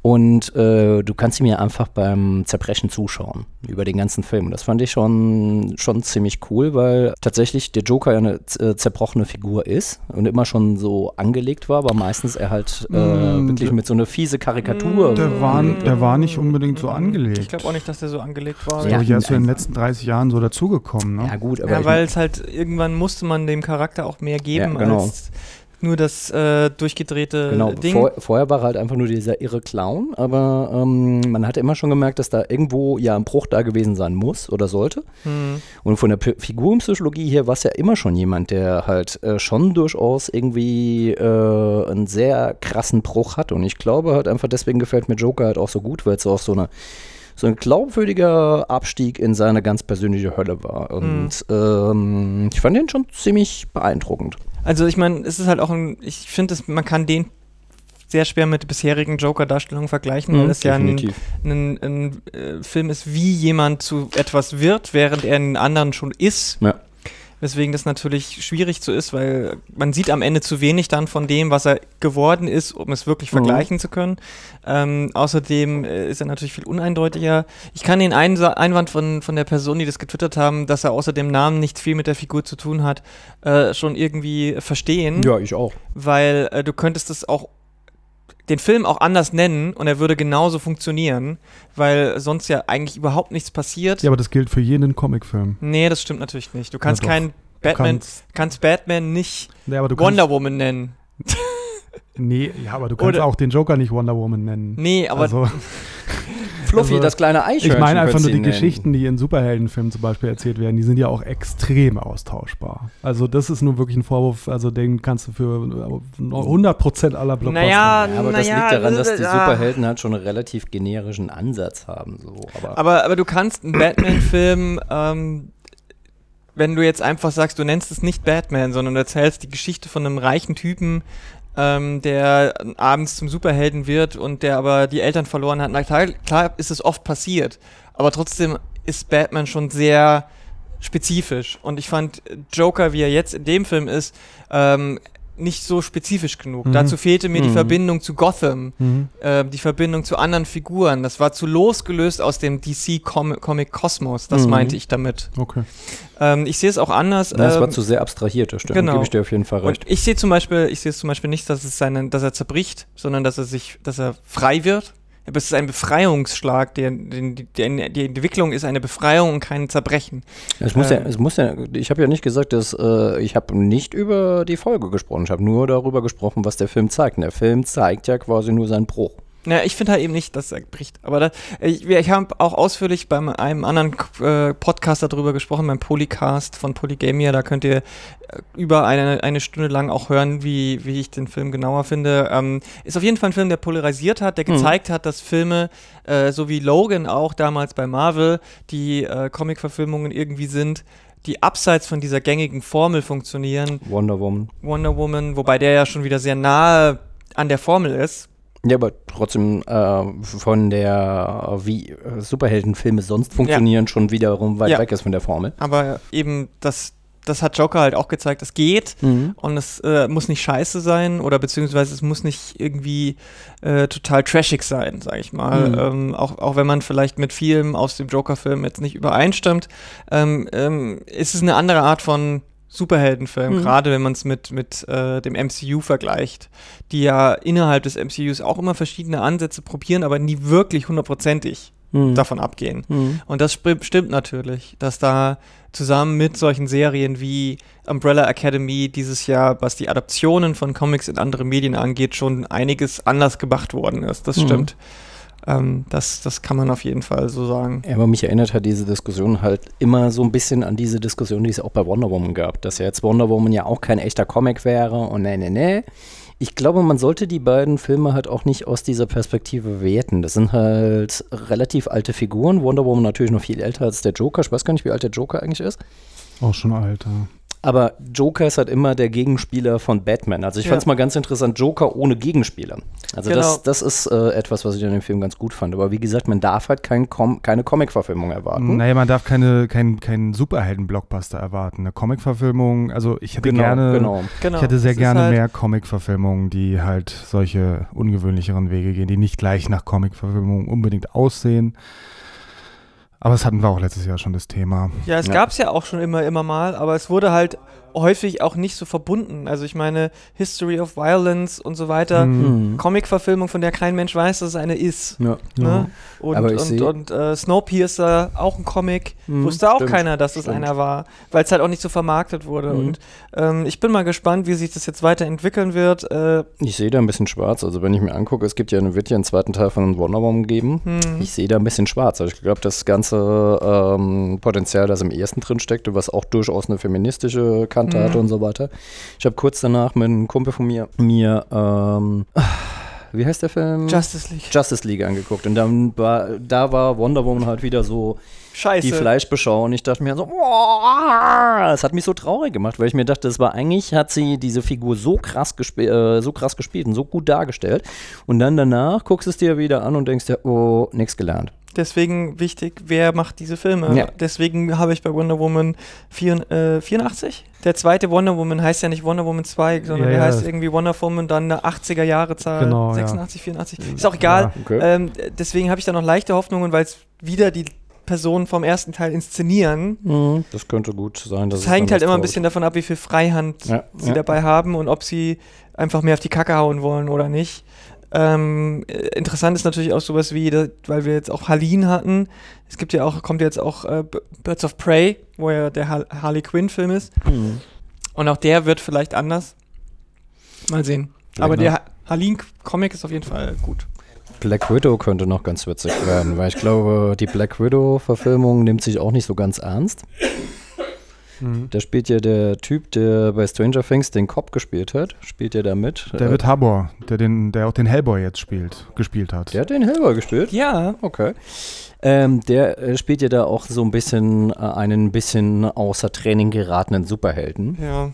Und äh, du kannst ihm ja einfach beim Zerbrechen zuschauen über den ganzen Film. Und das fand ich schon, schon ziemlich cool, weil tatsächlich der Joker ja eine äh, zerbrochene Figur ist und immer schon so angelegt war, aber meistens er halt äh, Mm, wirklich mit so einer fiese Karikatur. Der war, der war nicht unbedingt so angelegt. Ich glaube auch nicht, dass der so angelegt war. Ja, glaube ich erst so in den letzten 30 Jahren so dazugekommen. Ne? ja gut, aber Ja, weil es halt irgendwann musste man dem Charakter auch mehr geben Ja, genau. als nur das äh, durchgedrehte Genau, Ding. vor, vorher war er halt einfach nur dieser irre Clown, aber ähm, man hatte immer schon gemerkt, dass da irgendwo ja ein Bruch da gewesen sein muss oder sollte. Hm. Und von der P Figurenpsychologie her war es ja immer schon jemand, der halt äh, schon durchaus irgendwie äh, einen sehr krassen Bruch hat. Und ich glaube halt einfach, deswegen gefällt mir Joker halt auch so gut, weil es auch so eine so ein glaubwürdiger Abstieg in seine ganz persönliche Hölle war. Und ähm, ich fand den schon ziemlich beeindruckend. Also ich meine, es ist halt auch ein, ich finde, man kann den sehr schwer mit bisherigen Joker-Darstellungen vergleichen, weil Mhm, es ja ein, ein, ein äh, Film ist, wie jemand zu etwas wird, während er einen anderen schon ist. Ja. Weswegen das natürlich schwierig so ist, weil man sieht am Ende zu wenig dann von dem, was er geworden ist, um es wirklich Mhm. vergleichen zu können. Ähm, außerdem äh, ist er natürlich viel uneindeutiger. Ich kann den Einsa- Einwand von, von der Person, die das getwittert haben, dass er außer dem Namen nicht viel mit der Figur zu tun hat, äh, schon irgendwie verstehen Ja, ich auch. weil äh, du könntest es auch den Film auch anders nennen und er würde genauso funktionieren, weil sonst ja eigentlich überhaupt nichts passiert. Ja, aber das gilt für jeden Comicfilm. Nee, das stimmt natürlich nicht. Du kannst doch. keinen Batman, kannst, kannst Batman nicht nee, aber du Wonder kannst, Woman nennen. nee, ja, aber du kannst Oder- auch den Joker nicht Wonder Woman nennen. Nee, aber also, Fluffy, Also, das kleine Eichhörnchen. ich meine einfach nur die nennen. Geschichten, die in Superheldenfilmen zum Beispiel erzählt werden, die sind ja auch extrem austauschbar. Also das ist nur wirklich ein Vorwurf, also den kannst du für äh, 100% aller Blockbuster Naja, Ja, aber das Naja, liegt daran, dass die äh, Superhelden halt schon einen relativ generischen Ansatz haben. So. Aber, Aber, aber du kannst einen Batman-Film, ähm, wenn du jetzt einfach sagst, du nennst es nicht Batman, sondern du erzählst die Geschichte von einem reichen Typen, ähm, der abends zum Superhelden wird und der aber die Eltern verloren hat. Na klar, klar ist es oft passiert, aber trotzdem ist Batman schon sehr spezifisch. Und ich fand Joker, wie er jetzt in dem Film ist, ähm, nicht so spezifisch genug. Mhm. Dazu fehlte mir die Mhm. Verbindung zu Gotham Mhm. äh, die Verbindung zu anderen Figuren. Das war zu losgelöst aus dem DC-Comic-Kosmos. Das Mhm. meinte ich damit. Okay. Ähm, ich sehe es auch anders. Na, es war ähm, zu sehr abstrahiert, das stimmt. genau. Gebe ich dir auf jeden Fall und recht. ich sehe zum Beispiel, ich sehe es zum Beispiel nicht, dass es seinen, dass er zerbricht, sondern dass er sich, dass er frei wird. Aber es ist ein Befreiungsschlag. Der, die, die, die Entwicklung ist eine Befreiung und kein Zerbrechen. Es muss ja, ähm, es muss ja, ich habe ja nicht gesagt, dass äh, ich habe nicht über die Folge gesprochen. Ich habe nur darüber gesprochen, was der Film zeigt. Und der Film zeigt ja quasi nur seinen Bruch. Ja, ich finde halt eben nicht, dass er bricht. Aber da, ich, ich habe auch ausführlich bei einem anderen äh, Podcast darüber gesprochen, beim Polycast von Polygamia. Da könnt ihr äh, über eine, eine Stunde lang auch hören, wie, wie ich den Film genauer finde. Ähm, ist auf jeden Fall ein Film, der polarisiert hat, der Mhm. gezeigt hat, dass Filme, äh, so wie Logan auch damals bei Marvel, die äh, Comic-Verfilmungen irgendwie sind, die abseits von dieser gängigen Formel funktionieren. Wonder Woman. Wonder Woman, wobei der ja schon wieder sehr nahe an der Formel ist. Ja, aber trotzdem äh, von der, wie Superheldenfilme sonst funktionieren, schon wiederum weit Ja. weg ist von der Formel. Aber eben, das, das hat Joker halt auch gezeigt, es geht und es äh, muss nicht scheiße sein oder beziehungsweise es muss nicht irgendwie äh, total trashig sein, sag ich mal. Mhm. Ähm, auch, auch wenn man vielleicht mit vielem aus dem Joker-Film jetzt nicht übereinstimmt, ähm, ähm, ist es eine andere Art von Superheldenfilm, Mhm. gerade wenn man es mit, mit äh, dem MCU vergleicht, die ja innerhalb des MCUs auch immer verschiedene Ansätze probieren, aber nie wirklich hundertprozentig Mhm. davon abgehen. Mhm. Und das stimmt natürlich, dass da zusammen mit solchen Serien wie Umbrella Academy dieses Jahr, was die Adaptionen von Comics in andere Medien angeht, schon einiges anders gemacht worden ist. Das Mhm. Ähm, das, das kann man auf jeden Fall so sagen. Ja, aber mich erinnert hat diese Diskussion halt immer so ein bisschen an diese Diskussion, die es auch bei Wonder Woman gab, dass ja jetzt Wonder Woman ja auch kein echter Comic wäre und ne, ne, ne. Ich glaube, man sollte die beiden Filme halt auch nicht aus dieser Perspektive werten. Das sind halt relativ alte Figuren. Wonder Woman natürlich noch viel älter als der Joker. Ich weiß gar nicht, wie alt der Joker eigentlich ist. Auch schon alter. Aber Joker ist halt immer der Gegenspieler von Batman. Also ich Ja. fand es mal ganz interessant, Joker ohne Gegenspieler. Also Genau. das, das ist äh, etwas, was ich an dem Film ganz gut fand. Aber wie gesagt, man darf halt kein Com keine Comic-Verfilmung erwarten. Naja, man darf keine, kein, keinen Superhelden-Blockbuster erwarten. Eine Comic-Verfilmung, also ich hätte Genau, gerne, genau. Genau. ich hätte sehr Das gerne halt- mehr Comic-Verfilmungen, die halt solche ungewöhnlicheren Wege gehen, die nicht gleich nach Comic-Verfilmungen unbedingt aussehen. Aber das hatten wir auch letztes Jahr schon das Thema. Ja, es Ja. gab es ja auch schon immer, immer mal, aber es wurde halt häufig auch nicht so verbunden. Also ich meine, History of Violence und so weiter, Mhm. Comic-Verfilmung, von der kein Mensch weiß, dass es eine ist. Ja. Ne? Und, Aber ich und, und äh, Snowpiercer, auch ein Comic, Mhm, wusste auch stimmt, keiner, dass es stimmt. einer war, weil es halt auch nicht so vermarktet wurde. Mhm. Und ähm, ich bin mal gespannt, wie sich das jetzt weiterentwickeln wird. Äh, Ich sehe da ein bisschen schwarz. Also wenn ich mir angucke, es gibt ja, wird ja einen zweiten Teil von Wonder Woman geben. hm, Ich sehe da ein bisschen schwarz. Also ich glaube, das ganze ähm, Potenzial, das im ersten drin steckte, was auch durchaus eine feministische Kante Mhm. hatte und so weiter. Ich habe kurz danach mit einem Kumpel von mir, mir ähm, wie heißt der Film? Justice League. Justice League angeguckt. Und dann war, da war Wonder Woman halt wieder so Scheiße. die Fleischbeschau und ich dachte mir so, das hat mich so traurig gemacht, weil ich mir dachte, das war eigentlich, hat sie diese Figur so krass, äh, so krass gespielt und so gut dargestellt und dann danach guckst du es dir wieder an und denkst dir, oh, nichts gelernt. Deswegen wichtig, wer macht diese Filme. Ja. Deswegen habe ich bei Wonder Woman vier, äh, 84. Der zweite Wonder Woman heißt ja nicht Wonder Woman 2, sondern Ja, der heißt irgendwie Wonder Woman, dann eine 80er Jahre Zahl, Genau, ja. 86, 84. Ist auch egal. Okay. Ähm, deswegen habe ich da noch leichte Hoffnungen, weil es wieder die Personen vom ersten Teil inszenieren. Mhm, Das könnte gut sein. Das es hängt dann halt immer ein bisschen davon ab, wie viel Freihand Ja, sie ja. dabei haben und ob sie einfach mehr auf die Kacke hauen wollen oder nicht. Ähm, äh, interessant ist natürlich auch sowas wie, weil wir jetzt auch Harleen hatten. Es gibt ja auch, kommt jetzt auch äh, Birds of Prey, wo ja der Har Harley Quinn Film ist. Mhm. Und auch der wird vielleicht anders. Mal sehen. Aber Genau. der Ha- Harleen Comic ist auf jeden Fall gut. Black Widow könnte noch ganz witzig werden, weil ich glaube, die Black Widow-Verfilmung nimmt sich auch nicht so ganz ernst. Mhm. Da spielt ja der Typ, der bei Stranger Things den Cop gespielt hat, spielt ja da mit. David Harbour, der, den, der auch den Hellboy jetzt spielt, gespielt hat. Der hat den Hellboy gespielt? Ja, Okay. Ähm, der äh, spielt ja da auch so ein bisschen äh, einen bisschen außer Training geratenen Superhelden. ja.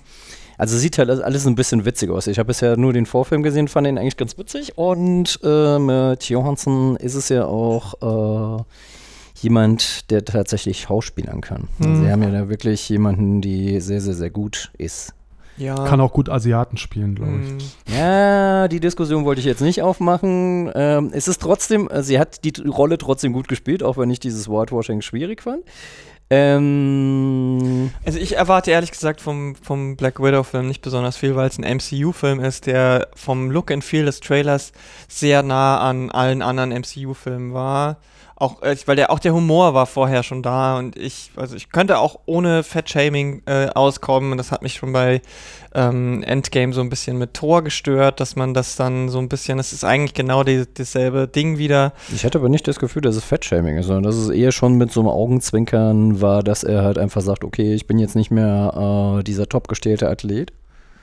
Also sieht halt alles ein bisschen witzig aus. Ich habe bisher nur den Vorfilm gesehen, fand ihn eigentlich ganz witzig. Und äh, mit Johansson ist es ja auch äh, jemand, der tatsächlich schauspielern kann. Also Hm. sie haben ja da wirklich jemanden, die sehr, sehr, sehr gut ist. Ja. Kann auch gut Asiaten spielen, glaube ich. Mm. Ja, die Diskussion wollte ich jetzt nicht aufmachen. Ähm, es ist trotzdem, äh, sie hat die Rolle trotzdem gut gespielt, auch wenn ich dieses Whitewashing schwierig fand. Ähm, Also ich erwarte ehrlich gesagt vom, vom Black Widow-Film nicht besonders viel, weil es ein MCU-Film ist, der vom Look and Feel des Trailers sehr nah an allen anderen MCU-Filmen war. Auch, äh, weil der, auch der Humor war vorher schon da und ich, also ich könnte auch ohne Fat-Shaming äh, auskommen. Und das hat mich schon bei ähm, Endgame so ein bisschen mit Thor gestört, dass man das dann so ein bisschen, das ist eigentlich genau die, dasselbe Ding wieder. ich hatte aber nicht das Gefühl, dass es Fettshaming ist, sondern dass es eher schon mit so einem Augenzwinkern war, dass er halt einfach sagt, okay, ich bin jetzt nicht mehr äh, dieser topgestellte Athlet.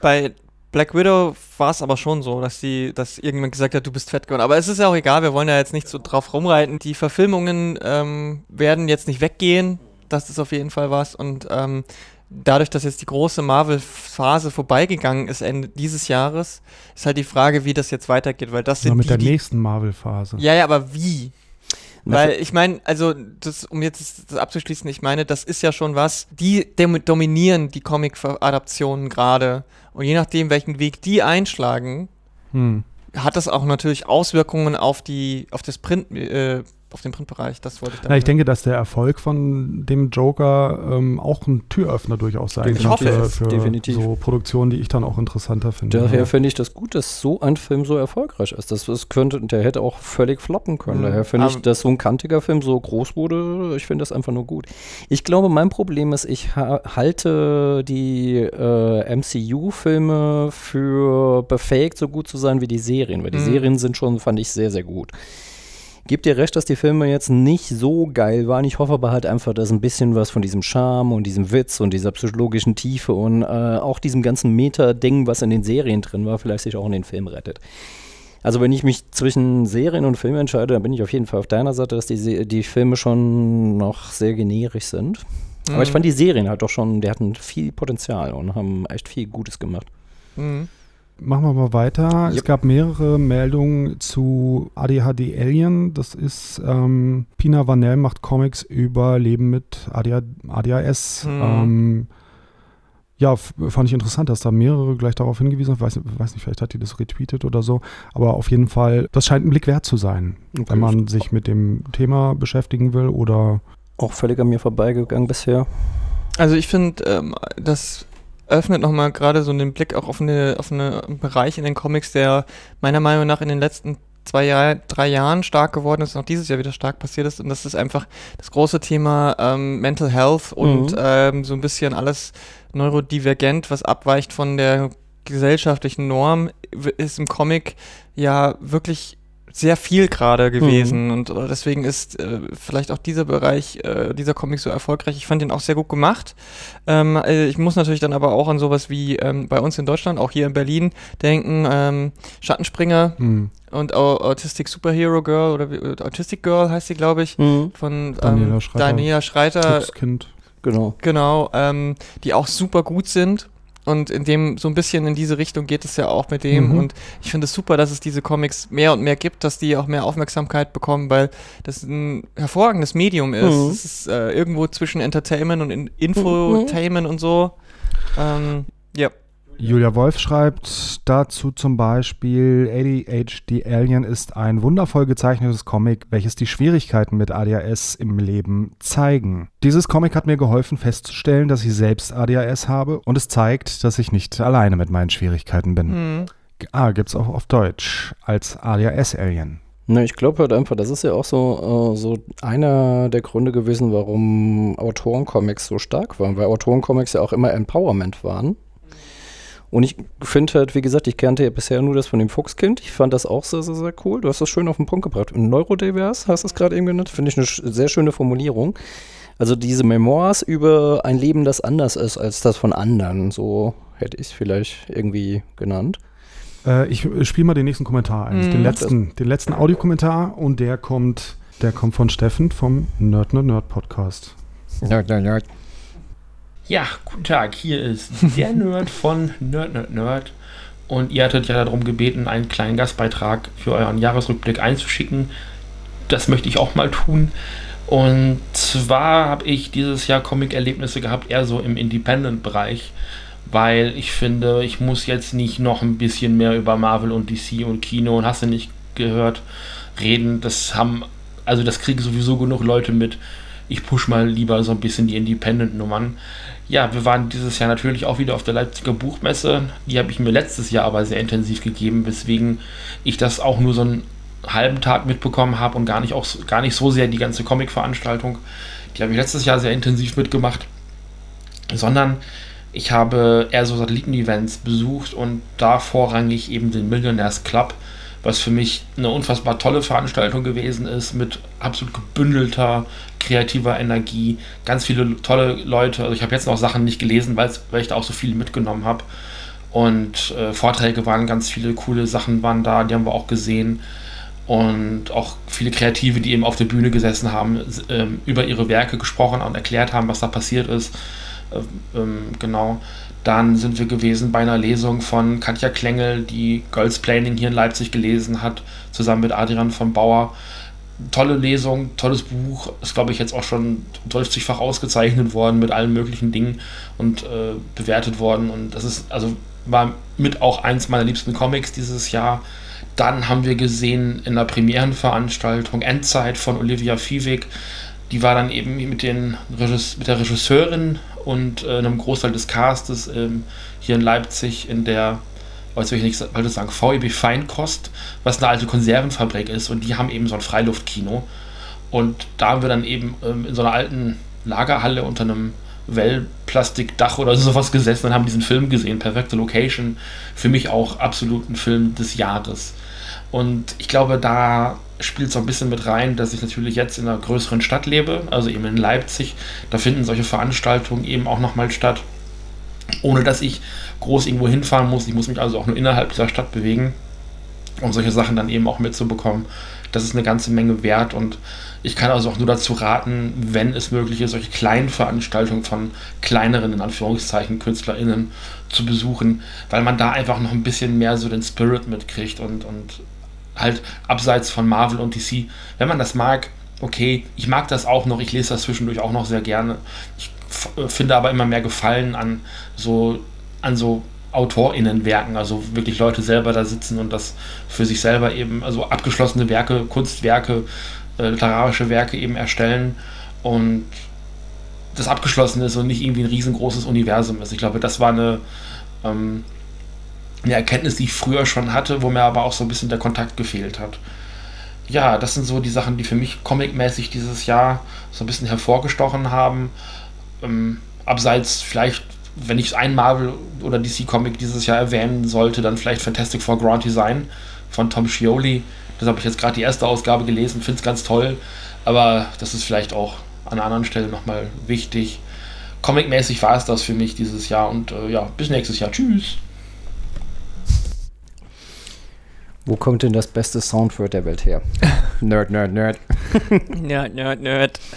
Bei Black Widow war es aber schon so, dass sie, dass irgendjemand gesagt hat, du bist fett geworden. Aber es ist ja auch egal, wir wollen ja jetzt nicht so drauf rumreiten. Die Verfilmungen ähm, werden jetzt nicht weggehen. Das ist auf jeden Fall was. Und ähm, dadurch, dass jetzt die große Marvel-Phase vorbeigegangen ist Ende dieses Jahres, ist halt die Frage, wie das jetzt weitergeht, weil das Ja, sind mit die, der die nächsten Marvel-Phase. ja, ja, aber wie? Weil ich meine, also das, um jetzt das, abzuschließen, ich meine, das ist ja schon was, die dominieren die Comic-Adaptionen gerade. Und je nachdem, welchen Weg die einschlagen, Hm. hat das auch natürlich Auswirkungen auf die, auf das Print, äh, auf den Printbereich. Das wollte ich Na, damit. ich denke, dass der Erfolg von dem Joker ähm, auch ein Türöffner durchaus sein Ich kann hoffe für, es, für definitiv. so Produktionen, die ich dann auch interessanter finde. Daher Ja. finde ich das gut, dass so ein Film so erfolgreich ist. Das, das könnte, der hätte auch völlig floppen können. Mhm. Daher finde ich, dass so ein kantiger Film so groß wurde, ich finde das einfach nur gut. Ich glaube, mein Problem ist, ich ha halte die äh, MCU-Filme für befähigt, so gut zu sein wie die Serien, weil die Mhm. Serien sind schon, fand ich, sehr, sehr gut. Gib dir recht, dass die Filme jetzt nicht so geil waren. Ich hoffe aber halt einfach, dass ein bisschen was von diesem Charme und diesem Witz und dieser psychologischen Tiefe und äh, auch diesem ganzen Meta-Ding, was in den Serien drin war, vielleicht sich auch in den Film rettet. Also wenn ich mich zwischen Serien und Filmen entscheide, dann bin ich auf jeden Fall auf deiner Seite, dass die, die Filme schon noch sehr generisch sind. Aber ich Mhm. fand die Serien halt doch schon, die hatten viel Potenzial und haben echt viel Gutes gemacht. Mhm. Machen wir mal weiter. Es Yep. gab mehrere Meldungen zu ADHD Alien. Das ist ähm, Pina Vanel macht Comics über Leben mit ADH ADHS. Mhm. Ähm, ja, fand ich interessant, dass da mehrere gleich darauf hingewiesen haben. Weiß, weiß nicht, vielleicht hat die das retweetet oder so. Aber auf jeden Fall, das scheint ein Blick wert zu sein, wenn man sich mit dem Thema beschäftigen will oder auch völlig an mir vorbeigegangen bisher. Also ich finde, ähm, das öffnet nochmal gerade so den Blick auch auf, eine, auf eine- einen Bereich in den Comics, der meiner Meinung nach in den letzten zwei, Jahr, drei Jahren stark geworden ist und auch dieses Jahr wieder stark passiert ist. Und das ist einfach das große Thema ähm, Mental Health und Mhm. ähm, so ein bisschen alles neurodivergent, was abweicht von der gesellschaftlichen Norm, ist im Comic ja wirklich sehr viel gerade gewesen und äh, deswegen ist äh, vielleicht auch dieser Bereich, äh, dieser Comic so erfolgreich. Ich fand ihn auch sehr gut gemacht. Ähm, äh, ich muss natürlich dann aber auch an sowas wie ähm, bei uns in Deutschland, auch hier in Berlin, denken, ähm, Schattenspringer hm, und Au- Autistic Superhero Girl oder äh, Autistic Girl heißt sie, glaube ich, Mhm, von Daniela ähm, Schreiter. Daniela Schreiter, Glückskind. genau. genau, ähm, die auch super gut sind. Und in dem, so ein bisschen in diese Richtung geht es ja auch mit dem. Mhm. Und ich finde es super, dass es diese Comics mehr und mehr gibt, dass die auch mehr Aufmerksamkeit bekommen, weil das ein hervorragendes Medium ist. Mhm. Es ist äh, irgendwo zwischen Entertainment und in Infotainment und so. Ähm, ja. Julia Wolf schreibt dazu zum Beispiel, ADHD Alien ist ein wundervoll gezeichnetes Comic, welches die Schwierigkeiten mit ADHS im Leben zeigen. Dieses Comic hat mir geholfen festzustellen, dass ich selbst ADHS habe und es zeigt, dass ich nicht alleine mit meinen Schwierigkeiten bin. Mhm. Ah, gibt's auch auf Deutsch als ADHS Alien. Ne, ich glaube halt einfach, das ist ja auch so, äh, so einer der Gründe gewesen, warum Autorencomics so stark waren, weil Autorencomics ja auch immer Empowerment waren. Und ich finde halt, wie gesagt, ich kannte ja bisher nur das von dem Fuchskind. Ich fand das auch sehr, sehr, sehr cool. Du hast das schön auf den Punkt gebracht. Neurodivers hast du es gerade eben genannt. Finde ich eine sch- sehr schöne Formulierung. Also diese Memoirs über ein Leben, das anders ist als das von anderen. So hätte ich es vielleicht irgendwie genannt. Äh, ich spiele mal den nächsten Kommentar ein. Mhm. Den letzten, den letzten Audiokommentar und der kommt, der kommt von Steffen vom Nerd Nerd Nerd Podcast. Nerd, nerd, nerd. Ja, guten Tag, hier ist der Nerd von Nerd Nerd Nerd. Und ihr hattet ja darum gebeten, einen kleinen Gastbeitrag für euren Jahresrückblick einzuschicken. Das möchte ich auch mal tun. Und zwar habe ich dieses Jahr Comic-Erlebnisse gehabt, eher so im Independent-Bereich, weil ich finde, ich muss jetzt nicht noch ein bisschen mehr über Marvel und DC und Kino und hast du nicht gehört reden. Das haben, also das kriegen sowieso genug Leute mit. Ich push mal lieber so ein bisschen die Independent-Nummern. Ja, wir waren dieses Jahr natürlich auch wieder auf der Leipziger Buchmesse. Die habe ich mir letztes Jahr aber sehr intensiv gegeben, weswegen ich das auch nur so einen halben Tag mitbekommen habe und gar nicht, auch, gar nicht so sehr die ganze Comic-Veranstaltung. Die habe ich letztes Jahr sehr intensiv mitgemacht, sondern ich habe eher so Satelliten-Events besucht und da vorrangig eben den Millionaires Club, was für mich eine unfassbar tolle Veranstaltung gewesen ist, mit absolut gebündelter, kreativer Energie, ganz viele tolle Leute. Also ich habe jetzt noch Sachen nicht gelesen, weil ich da auch so viel mitgenommen habe. Und äh, Vorträge waren ganz viele coole Sachen waren da, die haben wir auch gesehen. Und auch viele Kreative, die eben auf der Bühne gesessen haben, ähm, über ihre Werke gesprochen und erklärt haben, was da passiert ist. Ähm, ähm, genau. Dann sind wir gewesen bei einer Lesung von Katja Klengel, die Girls Planning hier in Leipzig gelesen hat, zusammen mit Adrian von Bauer. Tolle Lesung, tolles Buch, ist glaube ich jetzt auch schon 12-fach ausgezeichnet worden mit allen möglichen Dingen und äh, bewertet worden. Und das ist, also war mit auch eins meiner liebsten Comics dieses Jahr. Dann haben wir gesehen in der Premierenveranstaltung Endzeit von Olivia Fiewig. Die war dann eben mit, den Regis mit der Regisseurin und äh, einem Großteil des Castes ähm, hier in Leipzig in der, will ich nicht wollte sagen, VEB Feinkost, was eine alte Konservenfabrik ist. Und die haben eben so ein Freiluftkino. Und da haben wir dann eben ähm, in so einer alten Lagerhalle unter einem Wellplastikdach oder sowas gesessen und haben diesen Film gesehen. Perfekte Location. Für mich auch absolut ein Film des Jahres. Und ich glaube, da spielt so ein bisschen mit rein, dass ich natürlich jetzt in einer größeren Stadt lebe, also eben in Leipzig. Da finden solche Veranstaltungen eben auch nochmal statt, ohne dass ich groß irgendwo hinfahren muss. Ich muss mich also auch nur innerhalb dieser Stadt bewegen, um solche Sachen dann eben auch mitzubekommen. Das ist eine ganze Menge wert und ich kann also auch nur dazu raten, wenn es möglich ist, solche kleinen Veranstaltungen von kleineren, in Anführungszeichen, KünstlerInnen zu besuchen, weil man da einfach noch ein bisschen mehr so den Spirit mitkriegt und, und halt abseits von Marvel und DC, wenn man das mag, okay, ich mag das auch noch, ich lese das zwischendurch auch noch sehr gerne. Ich äh, finde aber immer mehr Gefallen an so, an so AutorInnenwerken, also wirklich Leute selber da sitzen und das für sich selber eben, also abgeschlossene Werke, Kunstwerke, äh, literarische Werke eben erstellen und das abgeschlossen ist und nicht irgendwie ein riesengroßes Universum ist. Ich glaube, das war eine, ähm, eine Erkenntnis, die ich früher schon hatte, wo mir aber auch so ein bisschen der Kontakt gefehlt hat. Ja, das sind so die Sachen, die für mich comicmäßig dieses Jahr so ein bisschen hervorgestochen haben. Ähm, abseits vielleicht, wenn ich ein Marvel- oder DC-Comic dieses Jahr erwähnen sollte, dann vielleicht Fantastic Four Grand Design von Tom Scioli. Das habe ich jetzt gerade die erste Ausgabe gelesen, finde es ganz toll, aber das ist vielleicht auch an anderen Stelle nochmal wichtig. Comicmäßig war es das für mich dieses Jahr und äh, ja, bis nächstes Jahr. Tschüss. Wo kommt denn das beste Soundword der Welt her? nerd, nerd, nerd. Nerd, nerd, nerd.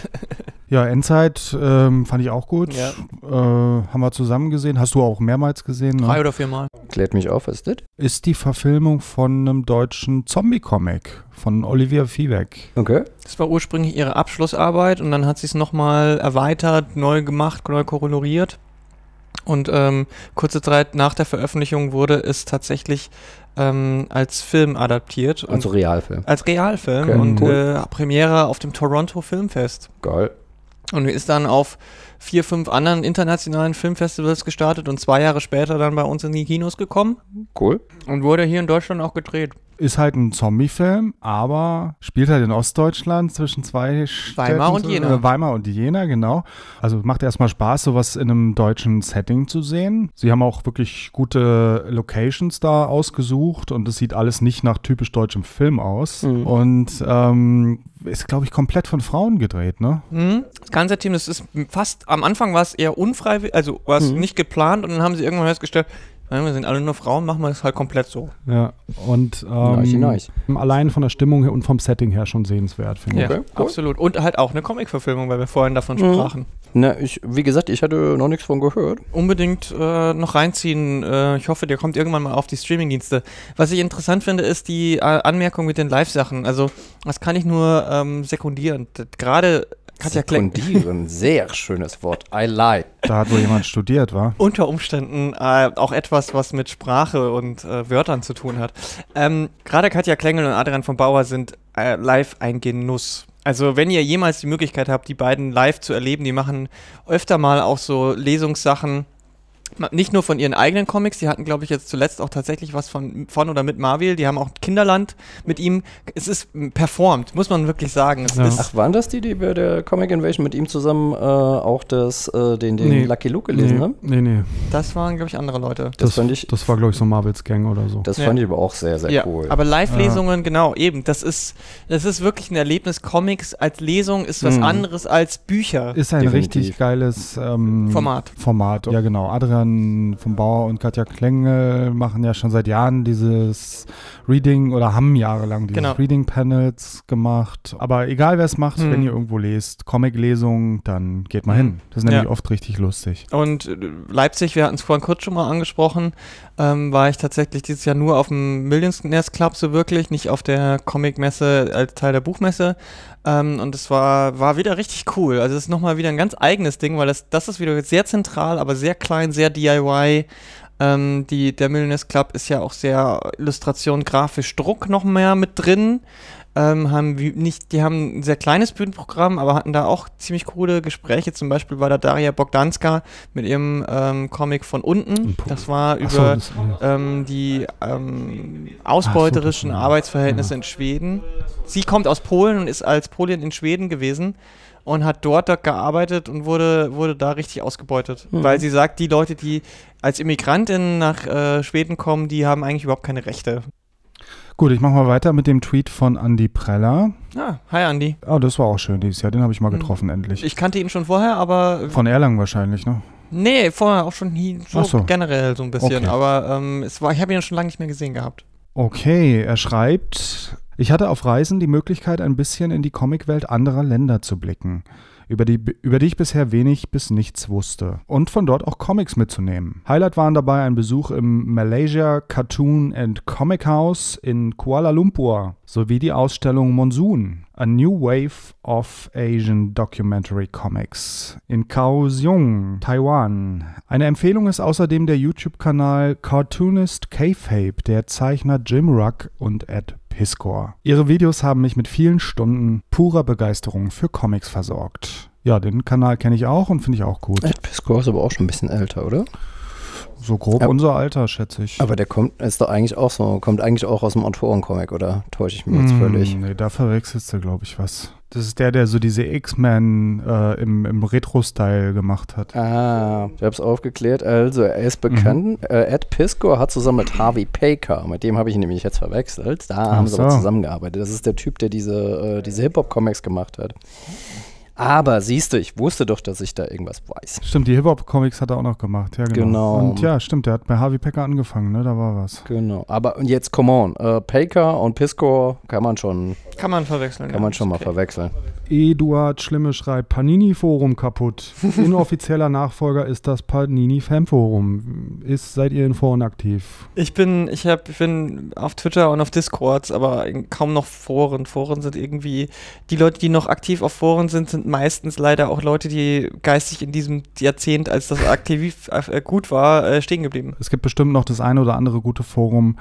Ja, Endzeit ähm, fand ich auch gut. Ja. Äh, haben wir zusammen gesehen. Hast du auch mehrmals gesehen? Ne? Drei oder viermal. Klärt mich auf, was ist das? Ist die Verfilmung von einem deutschen Zombie-Comic von Olivia Viehweg. Okay. Das war ursprünglich ihre Abschlussarbeit und dann hat sie es nochmal erweitert, neu gemacht, neu koloriert. Und ähm, kurze Zeit nach der Veröffentlichung wurde es tatsächlich ähm, als Film adaptiert. Und Also Realfilm. als Realfilm Okay, und cool. äh, Premiere auf dem Toronto Filmfest. Geil. Und ist dann auf vier, fünf anderen internationalen Filmfestivals gestartet und zwei Jahre später dann bei uns in die Kinos gekommen Cool. und wurde hier in Deutschland auch gedreht. Ist halt ein Zombie-Film, aber spielt halt in Ostdeutschland zwischen zwei Weimar Städten, und Jena. Äh, Weimar und Jena, genau. Also macht erstmal Spaß, sowas in einem deutschen Setting zu sehen. Sie haben auch wirklich gute Locations da ausgesucht und es sieht alles nicht nach typisch deutschem Film aus. Mhm. Und ähm, ist, glaube ich, komplett von Frauen gedreht, ne? Mhm. Das ganze Team, das ist fast, am Anfang war es eher unfreiwillig, also war es Mhm. nicht geplant und dann haben sie irgendwann festgestellt, "Nein, wir sind alle nur Frauen, machen wir das halt komplett so. Ja. Und ähm, Nice, nice. allein von der Stimmung her und vom Setting her schon sehenswert, finde ich. Okay, cool. absolut. Und halt auch eine Comic-Verfilmung, weil wir vorhin davon Mhm. sprachen. Na, ich, wie gesagt, ich hatte noch nichts von gehört. Unbedingt äh, noch reinziehen. Äh, ich hoffe, der kommt irgendwann mal auf die Streamingdienste. Was ich interessant finde, ist die äh, Anmerkung mit den Live-Sachen. Also, das kann ich nur ähm, sekundieren. Gerade Katja. Sekundieren, sehr schönes Wort. I like. Da hat wohl jemand studiert, war? unter Umständen äh, auch etwas, was mit Sprache und äh, Wörtern zu tun hat. Ähm, Gerade Katja Klengel und Adrian von Bauer sind äh, live ein Genuss. Also wenn ihr jemals die Möglichkeit habt, die beiden live zu erleben, die machen öfter mal auch so Lesungssachen, nicht nur von ihren eigenen Comics, die hatten, glaube ich, jetzt zuletzt auch tatsächlich was von, von oder mit Marvel, die haben auch Kinderland mit ihm. Es ist performt, muss man wirklich sagen. Es Ja. ist, Ach, waren das die, die bei der Comic Invasion mit ihm zusammen äh, auch das, äh, den, den Nee. Lucky Luke gelesen nee, haben? nee, nee. das waren, glaube ich, andere Leute. Das, fand ich, Das war, glaube ich, so Marvels Gang oder so. das Ja. fand ich aber auch sehr, sehr ja, cool. aber Live-Lesungen, genau, eben. Das ist, das ist wirklich ein Erlebnis. Comics als Lesung ist was Mhm. anderes als Bücher. Ist ein Definitiv. richtig geiles ähm, Format. Format. Ja, genau. Adrian vom Bauer und Katja Klengel machen ja schon seit Jahren dieses Reading oder haben jahrelang diese Genau. Reading-Panels gemacht. Aber egal, wer es macht, Hm. wenn ihr irgendwo lest, Comic-Lesung, dann geht mal hin. Das ist nämlich Ja. oft richtig lustig. Und äh, Leipzig, wir hatten es vorhin kurz schon mal angesprochen, ähm, war ich tatsächlich dieses Jahr nur auf dem Millionaires Club so wirklich, nicht auf der Comic-Messe als Teil der Buchmesse. Ähm, und es war, war wieder richtig cool. Also es ist nochmal wieder ein ganz eigenes Ding, weil das, das ist wieder sehr zentral, aber sehr klein, sehr DIY. Ähm, die, der Millionaires Club ist ja auch sehr Illustration, grafisch, Druck noch mehr mit drin. Ähm, haben nicht, die haben ein sehr kleines Bühnenprogramm, aber hatten da auch ziemlich coole Gespräche. Zum Beispiel war da Daria Bogdanska mit ihrem ähm, Comic von unten. Das war Ach so, über das- ähm, die ähm, ausbeuterischen Ach so, Arbeitsverhältnisse ja. in Schweden. Sie kommt aus Polen und ist als Polin in Schweden gewesen und hat dort, dort gearbeitet und wurde, wurde da richtig ausgebeutet. Mhm. Weil sie sagt, die Leute, die als Immigrantin nach äh, Schweden kommen, die haben eigentlich überhaupt keine Rechte. Gut, ich mache mal weiter mit dem Tweet von Andy Preller. Ah, hi Andi. Oh, das war auch schön dieses Jahr. Den habe ich mal Hm. getroffen, endlich. Ich kannte ihn schon vorher, aber Von Erlangen wahrscheinlich, ne? nee, vorher auch schon hi- so, so. generell so ein bisschen. Okay. Aber ähm, es war, ich habe ihn schon lange nicht mehr gesehen gehabt. Okay, er schreibt, ich hatte auf Reisen die Möglichkeit, ein bisschen in die Comicwelt anderer Länder zu blicken, über die, über die ich bisher wenig bis nichts wusste, und von dort auch Comics mitzunehmen. Highlight waren dabei ein Besuch im Malaysia Cartoon and Comic House in Kuala Lumpur sowie die Ausstellung Monsoon, A New Wave of Asian Documentary Comics in Kaohsiung, Taiwan. Eine Empfehlung ist außerdem der YouTube-Kanal Cartoonist K-Fape der Zeichner Jim Ruck und Ed Piskor. Ihre Videos haben mich mit vielen Stunden purer Begeisterung für Comics versorgt. Ja, den Kanal kenne ich auch und finde ich auch gut. Ed Piscor ist aber auch schon ein bisschen älter, oder? So grob Ja. unser Alter, schätze ich. Aber der kommt, ist doch eigentlich auch so, kommt eigentlich auch aus dem Autorencomic, oder täusche ich mich jetzt Mm, völlig? Nee, da verwechselst du, glaube ich, was. Das ist der, der so diese X-Men äh, im, im Retro-Style gemacht hat. Ah, ich habe es aufgeklärt. Also, er ist bekannt. Äh, Ed Piscor hat zusammen mit Harvey Paker, mit dem habe ich ihn nämlich jetzt verwechselt. Da Ach haben sie aber so. zusammengearbeitet. Das ist der Typ, der diese, äh, diese Hip-Hop-Comics gemacht hat. Aber siehst du, ich wusste doch, dass ich da irgendwas weiß. Stimmt, die Hip-Hop-Comics hat er auch noch gemacht, ja genau. Genau. Und ja, stimmt, der hat bei Harvey Pecker angefangen, ne? Da war was. Genau. Aber und jetzt, come on. Äh, Paker und Piscor kann man schon, Kann man verwechseln. kann man schon mal verwechseln. Eduard Schlimme schreibt, Panini-Forum kaputt. Inoffizieller Nachfolger ist das Panini-Fanforum. Ist, seid ihr in Foren aktiv? Ich bin, ich hab, ich bin auf Twitter und auf Discords, aber in kaum noch Foren. Foren sind irgendwie, die Leute, die noch aktiv auf Foren sind, sind meistens leider auch Leute, die geistig in diesem Jahrzehnt, als das aktiv äh, gut war, äh, stehen geblieben. Es gibt bestimmt noch das eine oder andere gute Forum,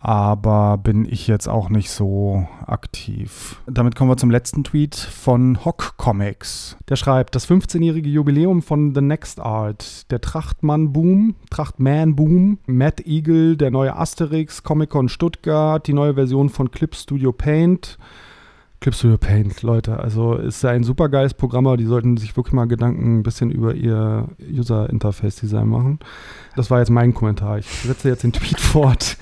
aber bin ich jetzt auch nicht so aktiv. Damit kommen wir zum letzten Tweet von Hock Comics. Der schreibt, das 15-jährige Jubiläum von The Next Art, der Trachtmann-Boom, Trachtman-Boom, Matt Eagle, der neue Asterix, Comic-Con Stuttgart, die neue Version von Clip Studio Paint, Clip Studio Paint, Leute, also ist ein super geiles Programm, aber die sollten sich wirklich mal Gedanken ein bisschen über ihr User-Interface-Design machen. Das war jetzt mein Kommentar. Ich setze jetzt den Tweet fort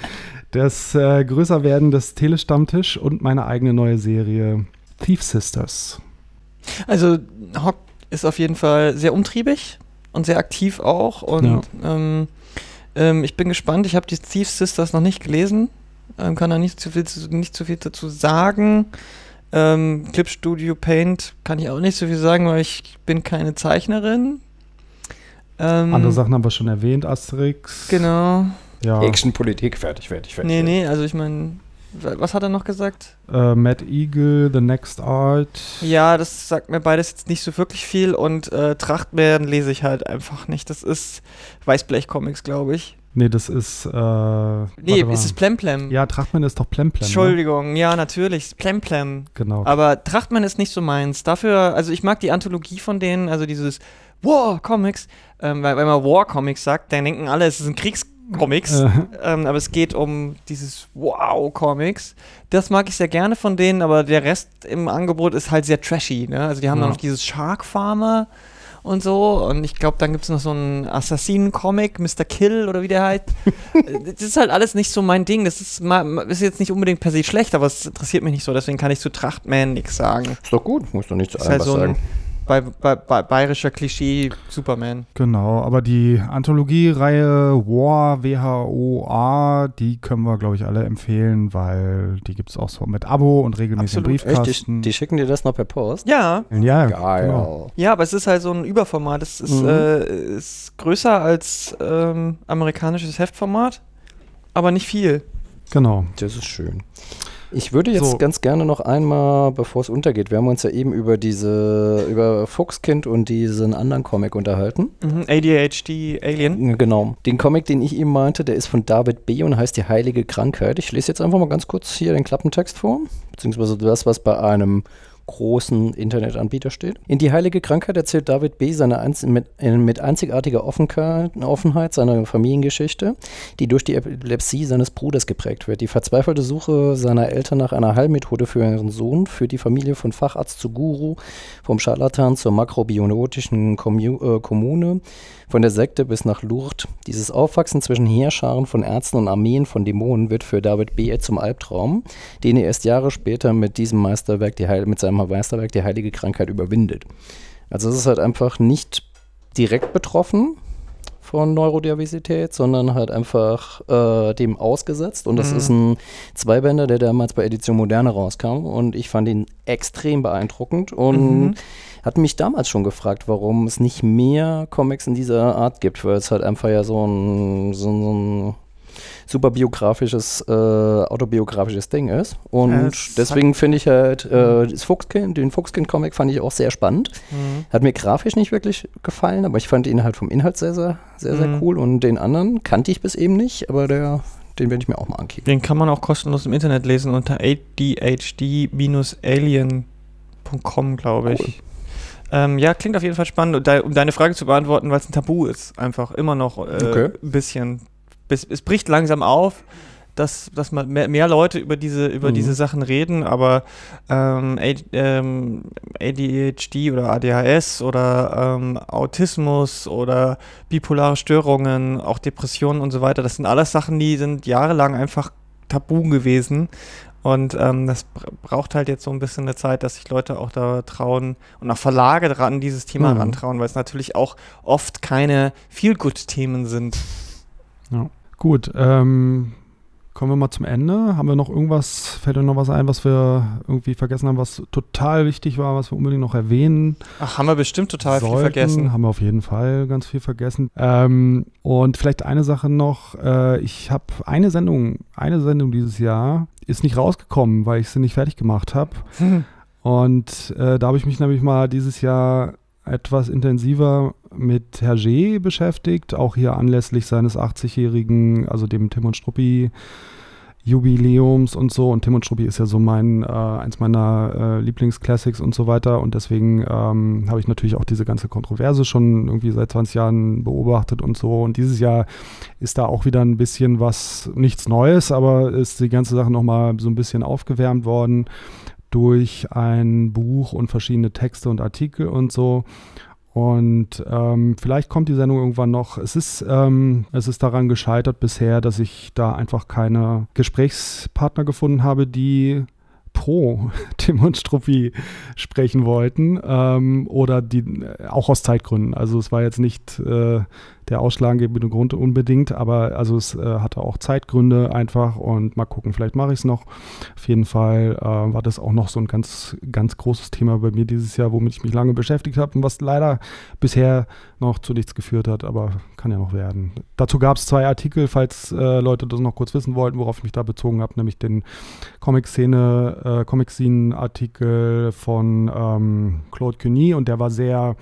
das äh, Größerwerden des Telestammtisch und meine eigene neue Serie Thief Sisters. Also Hock ist auf jeden Fall sehr umtriebig und sehr aktiv auch und ja. ähm, ähm, ich bin gespannt. Ich habe die Thief Sisters noch nicht gelesen, ähm, kann da nicht zu viel, nicht zu viel dazu sagen. Ähm, Clip Studio Paint kann ich auch nicht so viel sagen, weil ich bin keine Zeichnerin. Ähm, Andere Sachen haben wir schon erwähnt, Asterix. Genau. Ja. Action-Politik, fertig, fertig, fertig. Nee, nee, also ich meine, was hat er noch gesagt? Uh, Matt Eagle, The Next Art. Ja, das sagt mir beides jetzt nicht so wirklich viel und äh, Trachtbären lese ich halt einfach nicht. Das ist Weißblech-Comics, glaube ich. Nee, das ist. Äh, nee, ist es Plemplem? Ja, Trachtmann ist doch Plemplem. Ne? Entschuldigung, ne? ja, natürlich. Plemplem. Genau. Aber Trachtmann ist nicht so meins. Dafür, also ich mag die Anthologie von denen, also dieses War-Comics. Ähm, weil, wenn man War-Comics sagt, dann denken alle, es ist ein Kriegs- Comics, äh. ähm, aber es geht um dieses Wow-Comics. Das mag ich sehr gerne von denen, aber der Rest im Angebot ist halt sehr trashy. Ne? Also die haben ja. dann noch dieses Shark Farmer und so. Und ich glaube, dann gibt es noch so einen Assassinen-Comic, Mr. Kill oder wie der heißt. das ist halt alles nicht so mein Ding. Das ist, ist jetzt nicht unbedingt per se schlecht, aber es interessiert mich nicht so. Deswegen kann ich zu Trachtman nichts sagen. Ist doch gut, musst du nicht zu allem halt was so sagen bei, bei, bei bayerischer Klischee Superman. Genau, aber die Anthologiereihe War WHOA, die können wir, glaube ich, alle empfehlen, weil die gibt es auch so mit Abo und regelmäßigen Briefkasten. Echt? Die, die, schicken dir das noch per Post? Ja. Ja, Geil. Genau. Ja, aber es ist halt so ein Überformat. Es ist, mhm. äh, ist größer als ähm, amerikanisches Heftformat, aber nicht viel. Genau. Das ist schön. Ich würde jetzt so. ganz gerne noch einmal, bevor es untergeht, wir haben uns ja eben über diese, über Fuchskind und diesen anderen Comic unterhalten. Mhm, ADHD Alien. Genau. Den Comic, den ich eben meinte, der ist von David B. und heißt Die Heilige Krankheit. Ich lese jetzt einfach mal ganz kurz hier den Klappentext vor, beziehungsweise das, was bei einem großen Internetanbieter steht. In die heilige Krankheit erzählt David B. seine einz mit, äh, mit einzigartiger Offenheit seiner Familiengeschichte, die durch die Epilepsie seines Bruders geprägt wird. Die verzweifelte Suche seiner Eltern nach einer Heilmethode für ihren Sohn führt die Familie von Facharzt zu Guru, vom Scharlatan zur makrobiotischen äh, Kommune, von der Sekte bis nach Lourdes. Dieses Aufwachsen zwischen Heerscharen von Ärzten und Armeen von Dämonen wird für David B. zum Albtraum, den er erst Jahre später mit diesem Meisterwerk, die Heil mit seinem Meisterwerk, die heilige Krankheit, überwindet. Also es ist halt einfach nicht direkt betroffen von Neurodiversität, sondern halt einfach äh, dem ausgesetzt. Und das mhm. ist ein Zweibänder, der damals bei Edition Moderne rauskam. Und ich fand ihn extrem beeindruckend. Und mhm hat mich damals schon gefragt, warum es nicht mehr Comics in dieser Art gibt, weil es halt einfach ja so ein, so, so ein super biografisches, äh, autobiografisches Ding ist. Und ja, deswegen finde ich halt äh, das Fuchskind, den Fuchskind-Comic fand ich auch sehr spannend. Mhm. Hat mir grafisch nicht wirklich gefallen, aber ich fand ihn halt vom Inhalt sehr, sehr, sehr, mhm. sehr cool. Und den anderen kannte ich bis eben nicht, aber der, den werde ich mir auch mal ankicken. Den kann man auch kostenlos im Internet lesen unter adhd-alien.com, glaube ich. Cool. Ähm, ja, klingt auf jeden Fall spannend. Um deine Frage zu beantworten, weil es ein Tabu ist, einfach immer noch äh, okay. ein bisschen. Bis, es bricht langsam auf, dass, dass man mehr, mehr Leute über diese, über mhm. diese Sachen reden, aber ähm, ähm, ADHD oder ADHS oder ähm, Autismus oder bipolare Störungen, auch Depressionen und so weiter, das sind alles Sachen, die sind jahrelang einfach tabu gewesen und ähm, das braucht halt jetzt so ein bisschen eine Zeit, dass sich Leute auch da trauen und auch Verlage dran dieses Thema mhm. rantrauen, weil es natürlich auch oft keine Feel-Good-Themen sind. Ja. Gut, ähm, kommen wir mal zum Ende. Haben wir noch irgendwas, fällt euch noch was ein, was wir irgendwie vergessen haben, was total wichtig war, was wir unbedingt noch erwähnen? Ach, haben wir bestimmt total sollten? viel vergessen. Haben wir auf jeden Fall ganz viel vergessen. Ähm, und vielleicht eine Sache noch, äh, ich habe eine Sendung, eine Sendung dieses Jahr, ist nicht rausgekommen, weil ich sie nicht fertig gemacht habe. Und äh, da habe ich mich nämlich mal dieses Jahr etwas intensiver mit Hergé beschäftigt, auch hier anlässlich seines 80-jährigen, also dem Tim und Struppi Jubiläums und so. Und Tim und Struppi ist ja so mein, äh, eins meiner äh, Lieblingsclassics und so weiter. Und deswegen ähm, habe ich natürlich auch diese ganze Kontroverse schon irgendwie seit 20 Jahren beobachtet und so. Und dieses Jahr ist da auch wieder ein bisschen was, nichts Neues, aber ist die ganze Sache nochmal so ein bisschen aufgewärmt worden durch ein Buch und verschiedene Texte und Artikel und so. Und ähm, vielleicht kommt die Sendung irgendwann noch. Es ist, ähm, es ist daran gescheitert bisher, dass ich da einfach keine Gesprächspartner gefunden habe, die pro Struppi sprechen wollten ähm, oder die auch aus Zeitgründen. Also es war jetzt nicht äh, der ausschlaggebende Grund unbedingt, aber also es äh, hatte auch Zeitgründe einfach und mal gucken, vielleicht mache ich es noch. Auf jeden Fall äh, war das auch noch so ein ganz, ganz großes Thema bei mir dieses Jahr, womit ich mich lange beschäftigt habe und was leider bisher noch zu nichts geführt hat, aber kann ja noch werden. Dazu gab es zwei Artikel, falls äh, Leute das noch kurz wissen wollten, worauf ich mich da bezogen habe, nämlich den Comic-Szene, äh, Comic-Scene-Artikel von ähm, Claude Cuny und der war sehr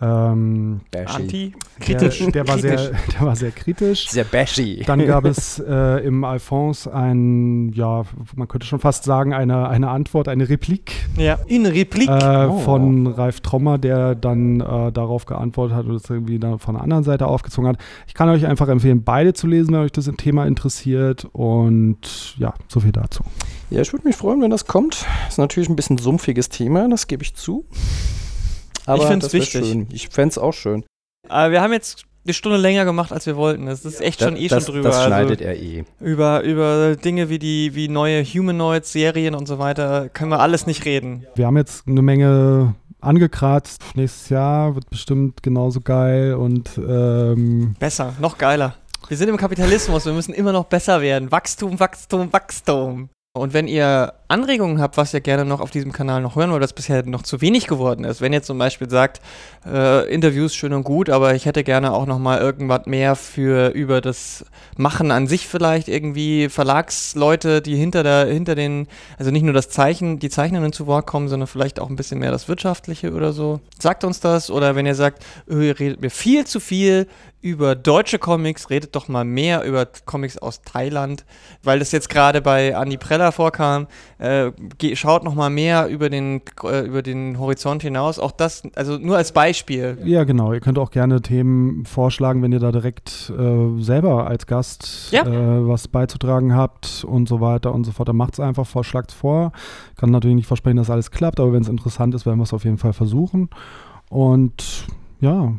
ähm, Anti, der, kritisch. Der, war sehr, der war sehr kritisch. Sehr bashy. Dann gab es äh, im Alphonse ein, ja, man könnte schon fast sagen, eine, eine Antwort, eine Replik ja, in Replik. äh, Oh. von Ralf Trommer, der dann äh, darauf geantwortet hat und es irgendwie dann von der anderen Seite aufgezogen hat. Ich kann euch einfach empfehlen, beide zu lesen, wenn euch das Thema interessiert. Und ja, so viel dazu. Ja, ich würde mich freuen, wenn das kommt. Ist natürlich ein bisschen sumpfiges Thema, das gebe ich zu. Aber find's das wär wichtig. Schön. Ich fände es auch schön. Aber wir haben jetzt eine Stunde länger gemacht, als wir wollten. Das ist echt schon das, eh das, schon drüber. Das Also schneidet er eh. über, über Dinge wie die wie neue Humanoids, Serien und so weiter können wir alles nicht reden. Wir haben jetzt eine Menge angekratzt. Nächstes Jahr wird bestimmt genauso geil und ähm, Besser, noch geiler. Wir sind im Kapitalismus, wir müssen immer noch besser werden. Wachstum, Wachstum, Wachstum. Und wenn ihr Anregungen habt, was ihr gerne noch auf diesem Kanal noch hören wollt, das bisher noch zu wenig geworden ist, wenn ihr zum Beispiel sagt, äh, Interviews schön und gut, aber ich hätte gerne auch noch mal irgendwas mehr für über das Machen an sich vielleicht irgendwie Verlagsleute, die hinter der hinter den also nicht nur das Zeichen, die Zeichnungen zu Wort kommen, sondern vielleicht auch ein bisschen mehr das wirtschaftliche oder so. Sagt uns das oder wenn ihr sagt, oh, ihr redet mir viel zu viel über deutsche Comics, redet doch mal mehr über Comics aus Thailand, weil das jetzt gerade bei Andi Preller vorkam. Äh, schaut noch mal mehr über den äh, über den Horizont hinaus. Auch das, also nur als Beispiel. ja, genau. Ihr könnt auch gerne Themen vorschlagen, wenn ihr da direkt äh, selber als Gast Ja. äh, was beizutragen habt und so weiter und so fort. Dann macht es einfach, vorschlagt vor. Kann natürlich nicht versprechen, dass alles klappt, aber wenn es interessant ist, werden wir es auf jeden Fall versuchen. Und ja,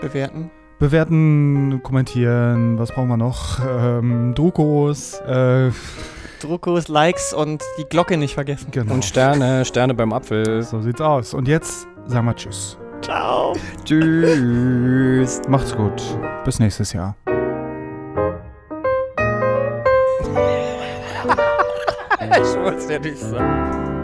Bewerten. Bewerten, kommentieren, was brauchen wir noch? Ähm, Druckos, äh, Druckos, Likes und die Glocke nicht vergessen. genau. Und Sterne, Sterne beim Apfel. so sieht's aus. Und jetzt sagen wir Tschüss. Ciao. Tschüss. Macht's gut. Bis nächstes Jahr. Ich wollte es ja nicht sagen.